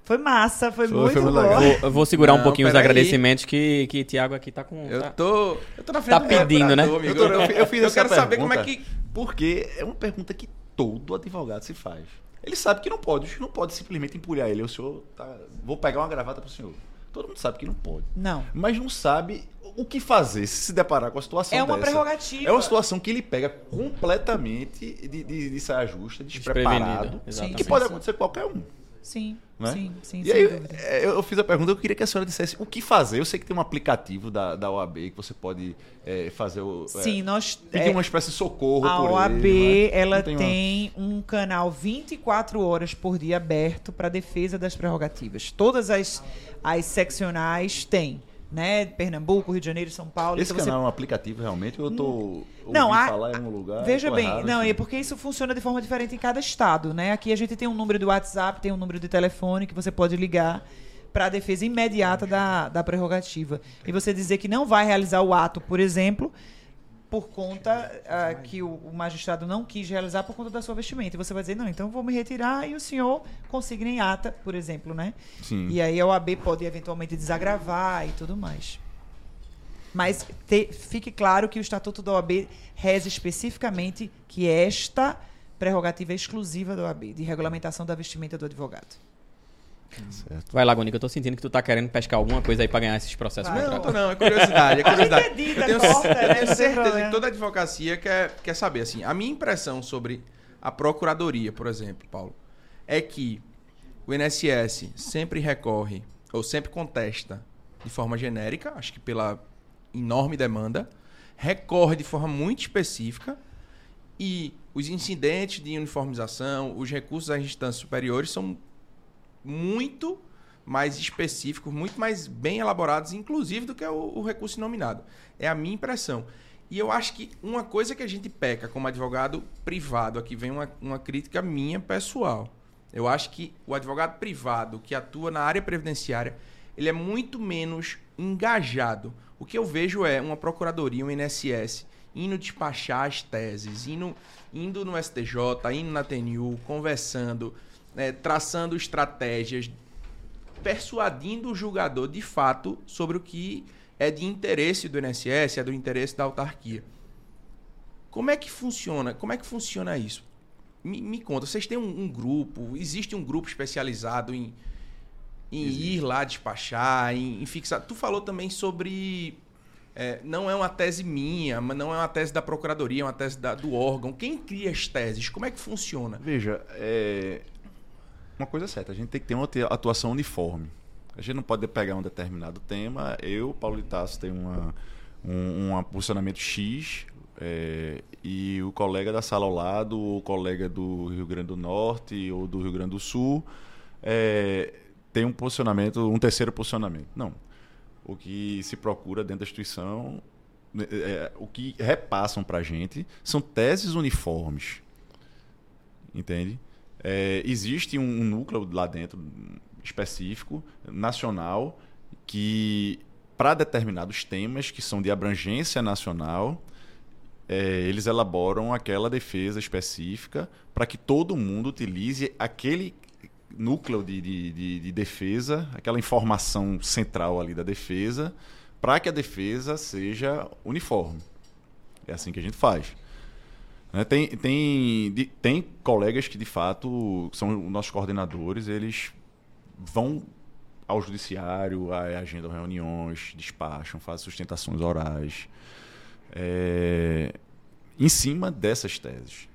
Foi massa, foi, Foi- muito foi muito bom. legal. Vou, eu vou segurar um Não, pouquinho os agradecimentos que, que Tiago aqui tá com. Eu tá- tô, eu tô na frente Tá do pedindo, né? amigo. Doutor, eu, eu fiz Eu essa quero saber como é pergunta que Porque é uma pergunta que todo advogado se faz. Ele sabe que não pode, o juiz não pode simplesmente empulhar ele. O senhor tá, vou pegar uma gravata pro senhor. Todo mundo sabe que não pode. Não. Mas não sabe o que fazer se se deparar com a situação É uma dessa. prerrogativa. É uma situação que ele pega completamente de, de, de saia justa, despreparado. Que pode acontecer com qualquer um. Sim, Né? sim, sim, E sem aí, dúvida. é, eu fiz a pergunta, eu queria que a senhora dissesse o que fazer. Eu sei que tem um aplicativo da, da OAB que você pode é, fazer o. é, Sim, nós pedir é, uma espécie de socorro a OAB ele. é? ela uma- tem um canal 24 horas por dia aberto para defesa das prerrogativas. Todas as, as seccionais têm, né? Pernambuco, Rio de Janeiro, São Paulo. Esse Então canal é um aplicativo realmente? ou Eu tô Não, há- falar em um lugar. Veja bem, errado, não, assim. é porque isso funciona de forma diferente em cada estado, né? Aqui a gente tem um número do WhatsApp, tem um número de telefone que você pode ligar para a defesa imediata da, da prerrogativa. E você dizer que não vai realizar o ato, por exemplo, por conta ah, que o, o magistrado não quis realizar por conta da sua vestimenta. E você vai dizer, não, então vou me retirar e o senhor consigna em ata, por exemplo, né? Sim. E aí a OAB pode eventualmente desagravar e tudo mais. Mas te- fique claro que o Estatuto da OAB reza especificamente que esta prerrogativa é exclusiva da OAB, de regulamentação da vestimenta do advogado. Certo. Vai lá, Gonica, eu tô sentindo que tu tá querendo pescar alguma coisa aí pra ganhar esses processos Vai. Não, não, é curiosidade, é curiosidade. [laughs] A gente edita, eu tenho, corta, eu né? tenho certeza que toda advocacia quer, quer saber, assim, a minha impressão sobre a procuradoria, por exemplo, Paulo, é que o INSS sempre recorre, ou sempre contesta de forma genérica, acho que pela enorme demanda, recorre de forma muito específica e os incidentes de uniformização, os recursos às instâncias superiores são muito mais específicos, muito mais bem elaborados, inclusive, do que o, o recurso nominado. É a minha impressão. E eu acho que uma coisa que a gente peca como advogado privado, aqui vem uma, uma crítica minha pessoal. Eu acho que o advogado privado que atua na área previdenciária, ele é muito menos engajado. O que eu vejo é uma procuradoria, um INSS, indo despachar as teses, indo, indo no STJ, indo na TNU, conversando, né, traçando estratégias, persuadindo o julgador de fato sobre o que é de interesse do INSS, é do interesse da autarquia. Como é que funciona? Como é que funciona isso? Me, me conta, vocês têm um, um grupo, existe um grupo especializado em, em ir lá despachar, em, em fixar. Tu falou também sobre. é, não é uma tese minha, mas não é uma tese da procuradoria, é uma tese da- do órgão. Quem cria as teses? Como é que funciona? Veja, é... uma coisa é certa, a gente tem que ter uma atuação uniforme. A gente não pode pegar um determinado tema. Eu, Paulo Litasso, tenho uma, um, um posicionamento X é, e o colega da sala ao lado, ou o colega do Rio Grande do Norte ou do Rio Grande do Sul é, tem um posicionamento, um terceiro posicionamento. Não. O que se procura dentro da instituição, é, é, o que repassam para a gente são teses uniformes. Entende? É, existe um, um núcleo lá dentro específico, nacional, que para determinados temas que são de abrangência nacional, é, eles elaboram aquela defesa específica para que todo mundo utilize aquele núcleo de, de, de, de defesa, aquela informação central ali da defesa, para que a defesa seja uniforme. É assim que a gente faz. Né, Tem, tem, tem colegas que, de fato, são nossos coordenadores, eles vão ao judiciário, agendam reuniões, despacham, fazem sustentações orais, é, em cima dessas teses.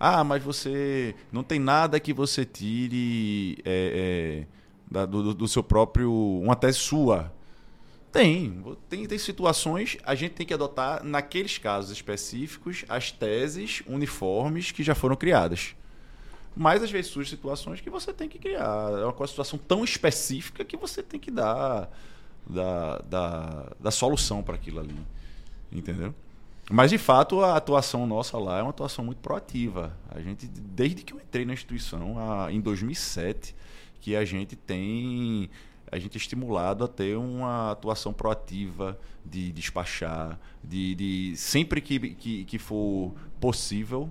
Ah, mas você não tem nada que você tire é, é, da- do- do seu próprio. uma tese sua. Tem, tem. Tem situações, a gente tem que adotar, naqueles casos específicos, as teses uniformes que já foram criadas. Mas às vezes surgem situações que você tem que criar. É uma situação tão específica que você tem que dar, dar, dar, dar solução para aquilo ali. Entendeu? Mas, de fato, a atuação nossa lá é uma atuação muito proativa. A gente, desde que eu entrei na instituição, a, em 2007, que a gente tem a gente é estimulado a ter uma atuação proativa de despachar, de, de sempre que, que, que for possível,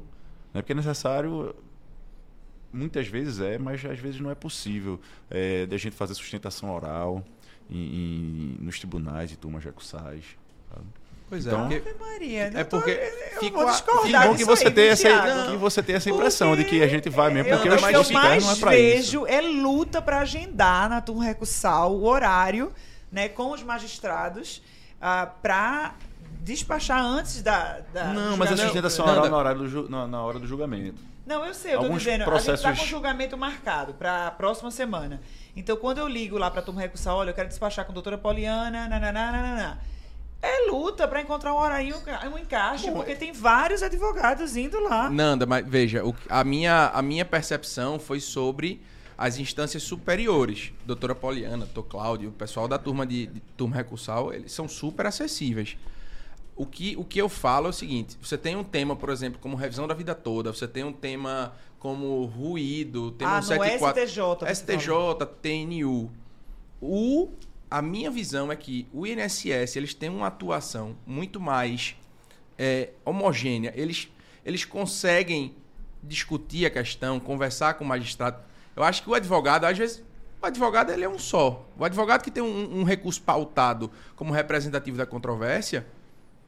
né? porque é necessário, muitas vezes é, mas às vezes não é possível, é, a gente fazer sustentação oral em, em, nos tribunais de turmas recursais. Sabe? Pois é, Então- porque- Maria, É não tô- porque eu fica vou a- discordar Que bom que você aí, tem viu, essa, Thiago? que você tem essa impressão de que a gente vai mesmo, porque eu, o eu externo mais não é para isso. vejo é luta para agendar na turma recursal o horário, né, com os magistrados, para despachar antes da. da Não, mas a sustentação oral na hora do, ju- na, na hora do julgamento. Não, eu sei, eu tô Alguns dizendo, a gente tá processos- com o julgamento marcado para a próxima semana. Então, quando eu ligo lá para a turma recursal, olha, eu quero despachar com a doutora Poliana, nananá. É luta para encontrar um horário, um encaixe, Bom, porque tem vários advogados indo lá. Nanda, mas veja, o- a, minha, a minha percepção foi sobre as instâncias superiores. Doutora Poliana, doutor Cláudio, o pessoal da turma de, de turma recursal, eles são super acessíveis. O que, o que eu falo é o seguinte: você tem um tema, por exemplo, como revisão da vida toda, você tem um tema como ruído, tema Ah, no 174, STJ, STJ, TNU. O, a minha visão é que o INSS eles têm uma atuação muito mais é, homogênea. Eles, eles conseguem discutir a questão, conversar com o magistrado. Eu acho que o advogado, às vezes, o advogado ele é um só. O advogado que tem um, um recurso pautado como representativo da controvérsia,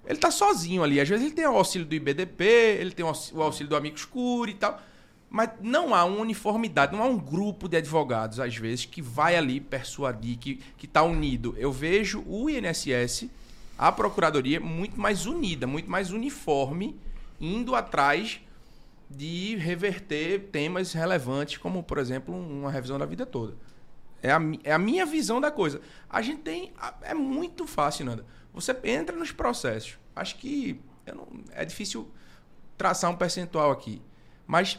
ele está sozinho ali. Às vezes ele tem o auxílio do IBDP, ele tem o aux- o auxílio do amigo escuro e tal. Mas não há uma uniformidade, não há um grupo de advogados, às vezes, que vai ali persuadir, que está unido. Eu vejo o INSS, a Procuradoria, muito mais unida, muito mais uniforme, indo atrás de reverter temas relevantes, como, por exemplo, uma revisão da vida toda. É a, é a minha visão da coisa. A gente tem. É muito fácil, Nanda. Você entra nos processos. Acho que não- é difícil traçar um percentual aqui. Mas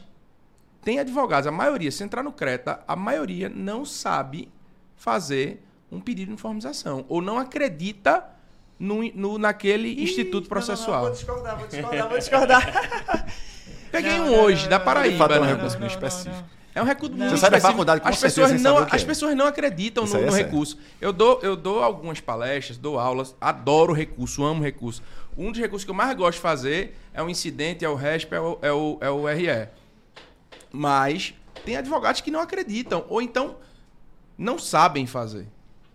tem advogados, a maioria, se entrar no CRETA, a maioria não sabe fazer um pedido de informação. Ou não acredita no, no- naquele Ih, instituto não, processual. Não, não, vou discordar, vou discordar, vou discordar. [laughs] Peguei Não, um não, hoje, não, da não, Paraíba. De fato, é um né? recurso bem específico. É um recurso muito Você específico. faculdade com as pessoas não, As é. pessoas não acreditam no, é no sério. recurso. Eu dou, eu dou algumas palestras, dou aulas, adoro recurso, amo recurso. Um dos recursos que eu mais gosto de fazer é o incidente, é o RESP, é o, é o, é o RE. Mas tem advogados que não acreditam, ou então não sabem fazer.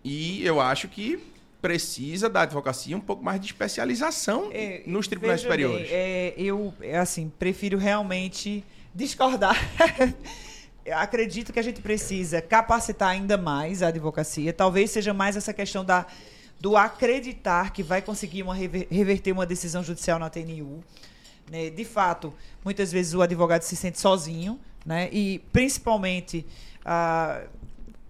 E eu acho que precisa da advocacia um pouco mais de especialização É, nos tribunais veja bem, superiores. é, eu, é assim, prefiro realmente discordar. [laughs] Acredito que a gente precisa capacitar ainda mais a advocacia. Talvez seja mais essa questão da, do acreditar que vai conseguir uma, rever- reverter uma decisão judicial na TNU. Né? De fato, muitas vezes o advogado se sente sozinho, né? e principalmente ah,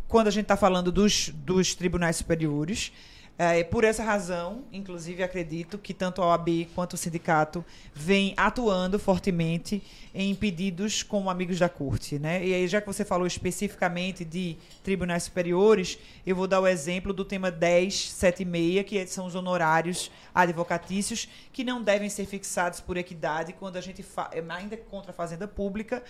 quando a gente está falando dos, dos tribunais superiores. É, por essa razão, inclusive, acredito que tanto a OAB quanto o sindicato vem atuando fortemente em pedidos com amigos da corte. Né? E aí, já que você falou especificamente de tribunais superiores, eu vou dar o exemplo do tema 1076, que são os honorários advocatícios, que não devem ser fixados por equidade quando a gente fa- ainda contra a fazenda pública,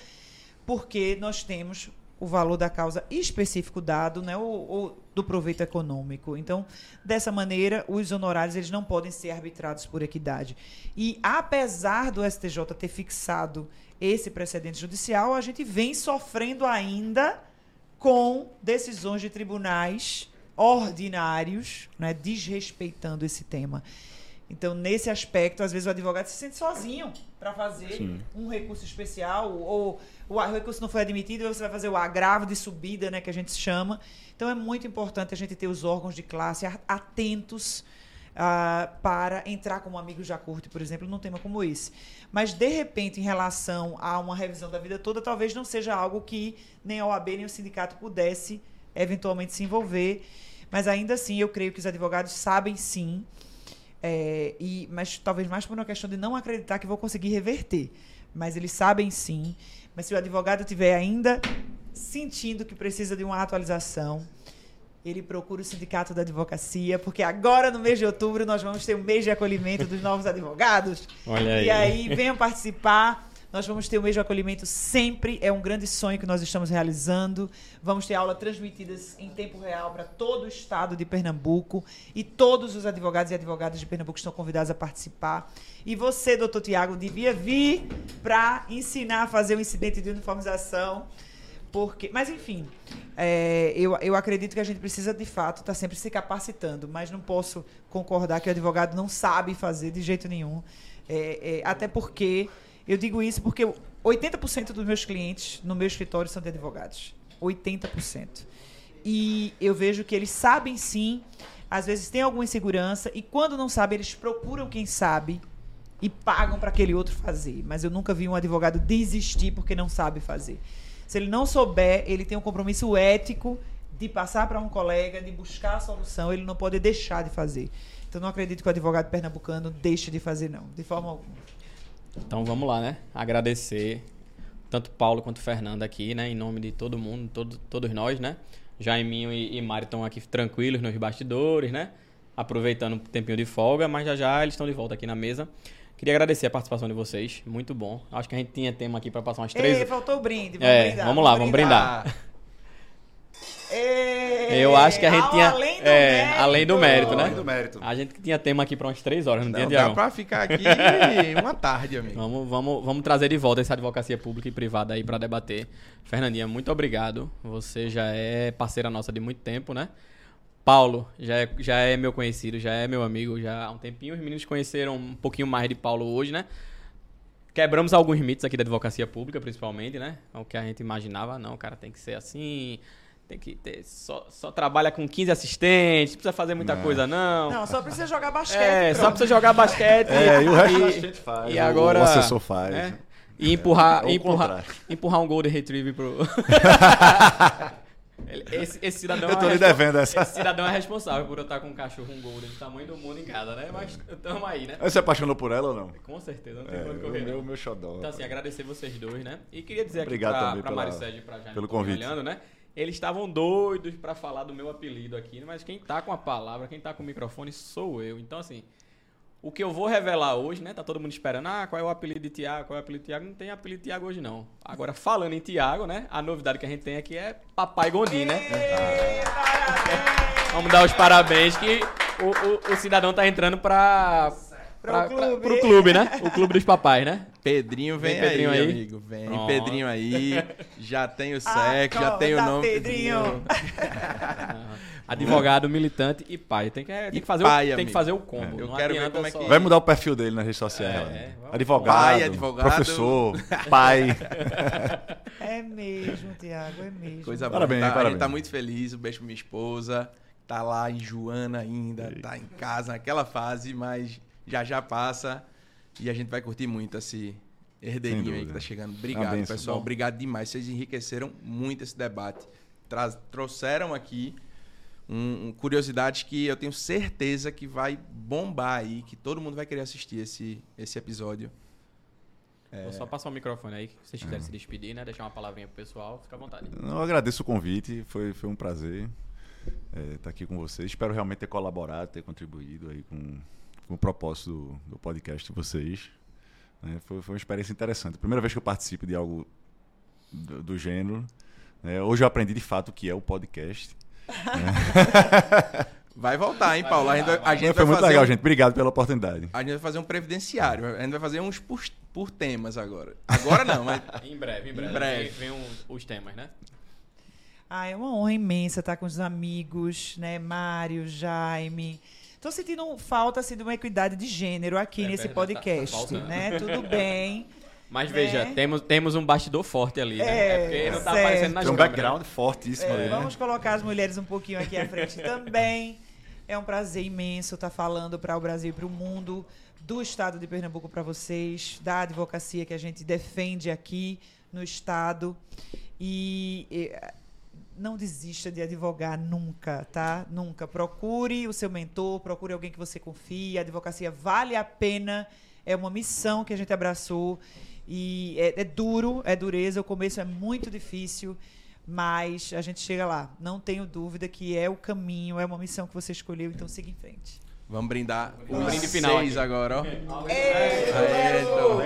porque nós temos o valor da causa específico dado, né, ou, ou do proveito econômico. Então, dessa maneira, os honorários eles não podem ser arbitrados por equidade. E apesar do STJ ter fixado esse precedente judicial, a gente vem sofrendo ainda com decisões de tribunais ordinários, né, desrespeitando esse tema. Então, nesse aspecto, às vezes o advogado se sente sozinho para fazer Sim. um recurso especial, ou o recurso não foi admitido, você vai fazer o agravo de subida, né, que a gente chama. Então, é muito importante a gente ter os órgãos de classe atentos ah, para entrar como amigos da corte, por exemplo, num tema como esse. Mas, de repente, em relação a uma revisão da vida toda, talvez não seja algo que nem a OAB nem o sindicato pudesse eventualmente se envolver. Mas, ainda assim, eu creio que os advogados sabem sim é, e, mas talvez mais por uma questão de não acreditar que vou conseguir reverter. Mas eles sabem sim. Mas se o advogado estiver ainda sentindo que precisa de uma atualização, ele procura o Sindicato da Advocacia, porque agora no mês de outubro nós vamos ter o mês de acolhimento dos novos advogados. Olha aí. E aí, venham participar. Nós vamos ter o de acolhimento sempre. É um grande sonho que nós estamos realizando. Vamos ter aulas transmitidas em tempo real para todo o estado de Pernambuco. E todos os advogados e advogadas de Pernambuco estão convidados a participar. E você, doutor Tiago, devia vir para ensinar a fazer o incidente de uniformização. Porque, mas enfim, é, eu, eu acredito que a gente precisa de fato estar sempre se capacitando, mas não posso concordar que o advogado não sabe fazer de jeito nenhum. É, é, até porque eu digo isso porque 80% dos meus clientes no meu escritório são de advogados. 80%. E eu vejo que eles sabem sim, às vezes tem alguma insegurança, e quando não sabem, eles procuram quem sabe e pagam para aquele outro fazer. Mas eu nunca vi um advogado desistir porque não sabe fazer. Se ele não souber, ele tem um compromisso ético de passar para um colega, de buscar a solução, ele não pode deixar de fazer. Então não acredito que o advogado pernambucano deixe de fazer, não, de forma alguma. Então vamos lá, né? Agradecer tanto Paulo quanto Fernanda aqui, né? Em nome de todo mundo, todo, todos nós, né? Jaiminho e, e Mari estão aqui tranquilos nos bastidores, né? Aproveitando um tempinho de folga, mas já já eles estão de volta aqui na mesa. Queria agradecer a participação de vocês, muito bom. Acho que a gente tinha tema aqui para passar umas três. Ei, faltou o brinde. Vamos É, brindar, vamos lá, vamos brindar. Ei, Eu acho que a gente tinha. Além do é, mérito. além do mérito, né? Além do mérito. A gente tinha tema aqui para umas três horas, não, Não, tinha, dá pra ficar aqui [laughs] uma tarde, amigo. Vamos, vamos, vamos trazer de volta essa advocacia pública e privada aí para debater. Fernandinha, muito obrigado. Você já é parceira nossa de muito tempo, né? Paulo já é, já é meu conhecido, já é meu amigo já há um tempinho. Os meninos conheceram um pouquinho mais de Paulo hoje, né? Quebramos alguns mitos aqui da advocacia pública, principalmente, né? O que a gente imaginava, não, o cara tem que ser assim, tem que ter. Só, só trabalha com 15 assistentes, não precisa fazer muita Não. coisa, não. Não, só precisa jogar basquete. É, só pronto. precisa jogar basquete. É, e o resto a gente faz. E o- agora. O assessor faz. é, e empurrar, É o empurrar, contrário. empurrar um Golden Retriever pro. [laughs] Esse, esse cidadão Eu tô é lhe devendo essa. Esse cidadão é responsável por eu estar com um cachorro, um Golden do tamanho do mundo em casa, né? Mas tamo aí, né? Você se apaixonou por ela ou não? Com certeza, não tem É, correr. meu, meu xodó. Então, assim, agradecer vocês dois, né? E queria dizer Obrigado aqui pra, também pra pela- Mário Sérgio e pra Jaime pelo convite. olhando, né? Eles estavam doidos pra falar do meu apelido aqui, mas quem tá com a palavra, quem tá com o microfone sou eu. Então, assim, o que eu vou revelar hoje, né? Tá todo mundo esperando, ah, qual é o apelido de Tiago, qual é o apelido de Tiago? Não tem apelido de Tiago hoje, não. Agora, falando em Tiago, né? A novidade que a gente tem aqui é Papai Gondim, né? Ei, parabéns! Vamos dar os parabéns que o, o, o cidadão tá entrando pra... Pro clube. pro clube, né? O clube dos papais, né? Pedrinho vem Vem Pedrinho aí, aí. amigo. Vem Pronto. Pedrinho aí. Já tem o sexo, já tem o Acorda, nome. Pedrinho. [laughs] Advogado, militante e pai. Tem que, tem E que, fazer, pai, o, tem que fazer o combo. Eu Não quero ver como é só- que- Vai mudar o perfil dele nas redes sociais. É, advogado, Pai, advogado. professor, [laughs] pai. É mesmo, Tiago, é mesmo. Coisa Parabéns, boa. Tá- A parabéns. gente tá muito feliz. Um beijo pra minha esposa. Tá lá em Joana ainda. Tá em casa naquela fase, mas já já passa. E a gente vai curtir muito esse herdeirinho aí que tá chegando. Obrigado, benção. pessoal. Bom. Obrigado demais. Vocês enriqueceram muito esse debate. Traz- trouxeram aqui um, um- curiosidades que eu tenho certeza que vai bombar aí, que todo mundo vai querer assistir esse, esse episódio. Vou só passar o microfone aí, se vocês quiserem se despedir, né? Deixar uma palavrinha pro pessoal, fica à vontade. Eu agradeço o convite, foi, foi um prazer estar aqui com vocês. Espero realmente ter colaborado, ter contribuído aí com, com o propósito do, do podcast de vocês. né? foi, foi uma experiência interessante. Primeira vez que eu participo de algo do, do gênero. né? Hoje eu aprendi de fato o que é o podcast. [laughs] Vai voltar, hein, Paulo? A gente vai, a gente foi vai muito fazer legal, um- gente. Obrigado pela oportunidade. A gente vai fazer um previdenciário. A gente vai fazer uns por, por temas agora. Agora não, mas [laughs] Em breve, em breve. breve. Vem, vem um- os temas, né? Ah, é uma honra imensa estar com os amigos, né? Mário, Jaime. Tô sentindo falta assim, de uma equidade de gênero aqui É nesse verdade, tá- tá podcast, faltando. né? Tudo bem. Mas Né? veja, temos, temos um bastidor forte ali, né? É, porque não tá certo. aparecendo nas Tem um câmeras. background fortíssimo É, ali, né? vamos colocar as mulheres um pouquinho aqui à frente também. É um prazer imenso estar falando para o Brasil e para o mundo do estado de Pernambuco para vocês, da advocacia que a gente defende aqui no estado. E, eh, não desista de advogar nunca, tá? Nunca. Procure o seu mentor, procure alguém que você confie. A advocacia vale a pena. É uma missão que a gente abraçou. E é, é duro, é dureza. O começo é muito difícil. Mas a gente chega lá. Não tenho dúvida que é o caminho, é uma missão que você escolheu, então siga em frente. Vamos brindar Um os brinde final seis aqui. agora, ó. Ei, Aê, então.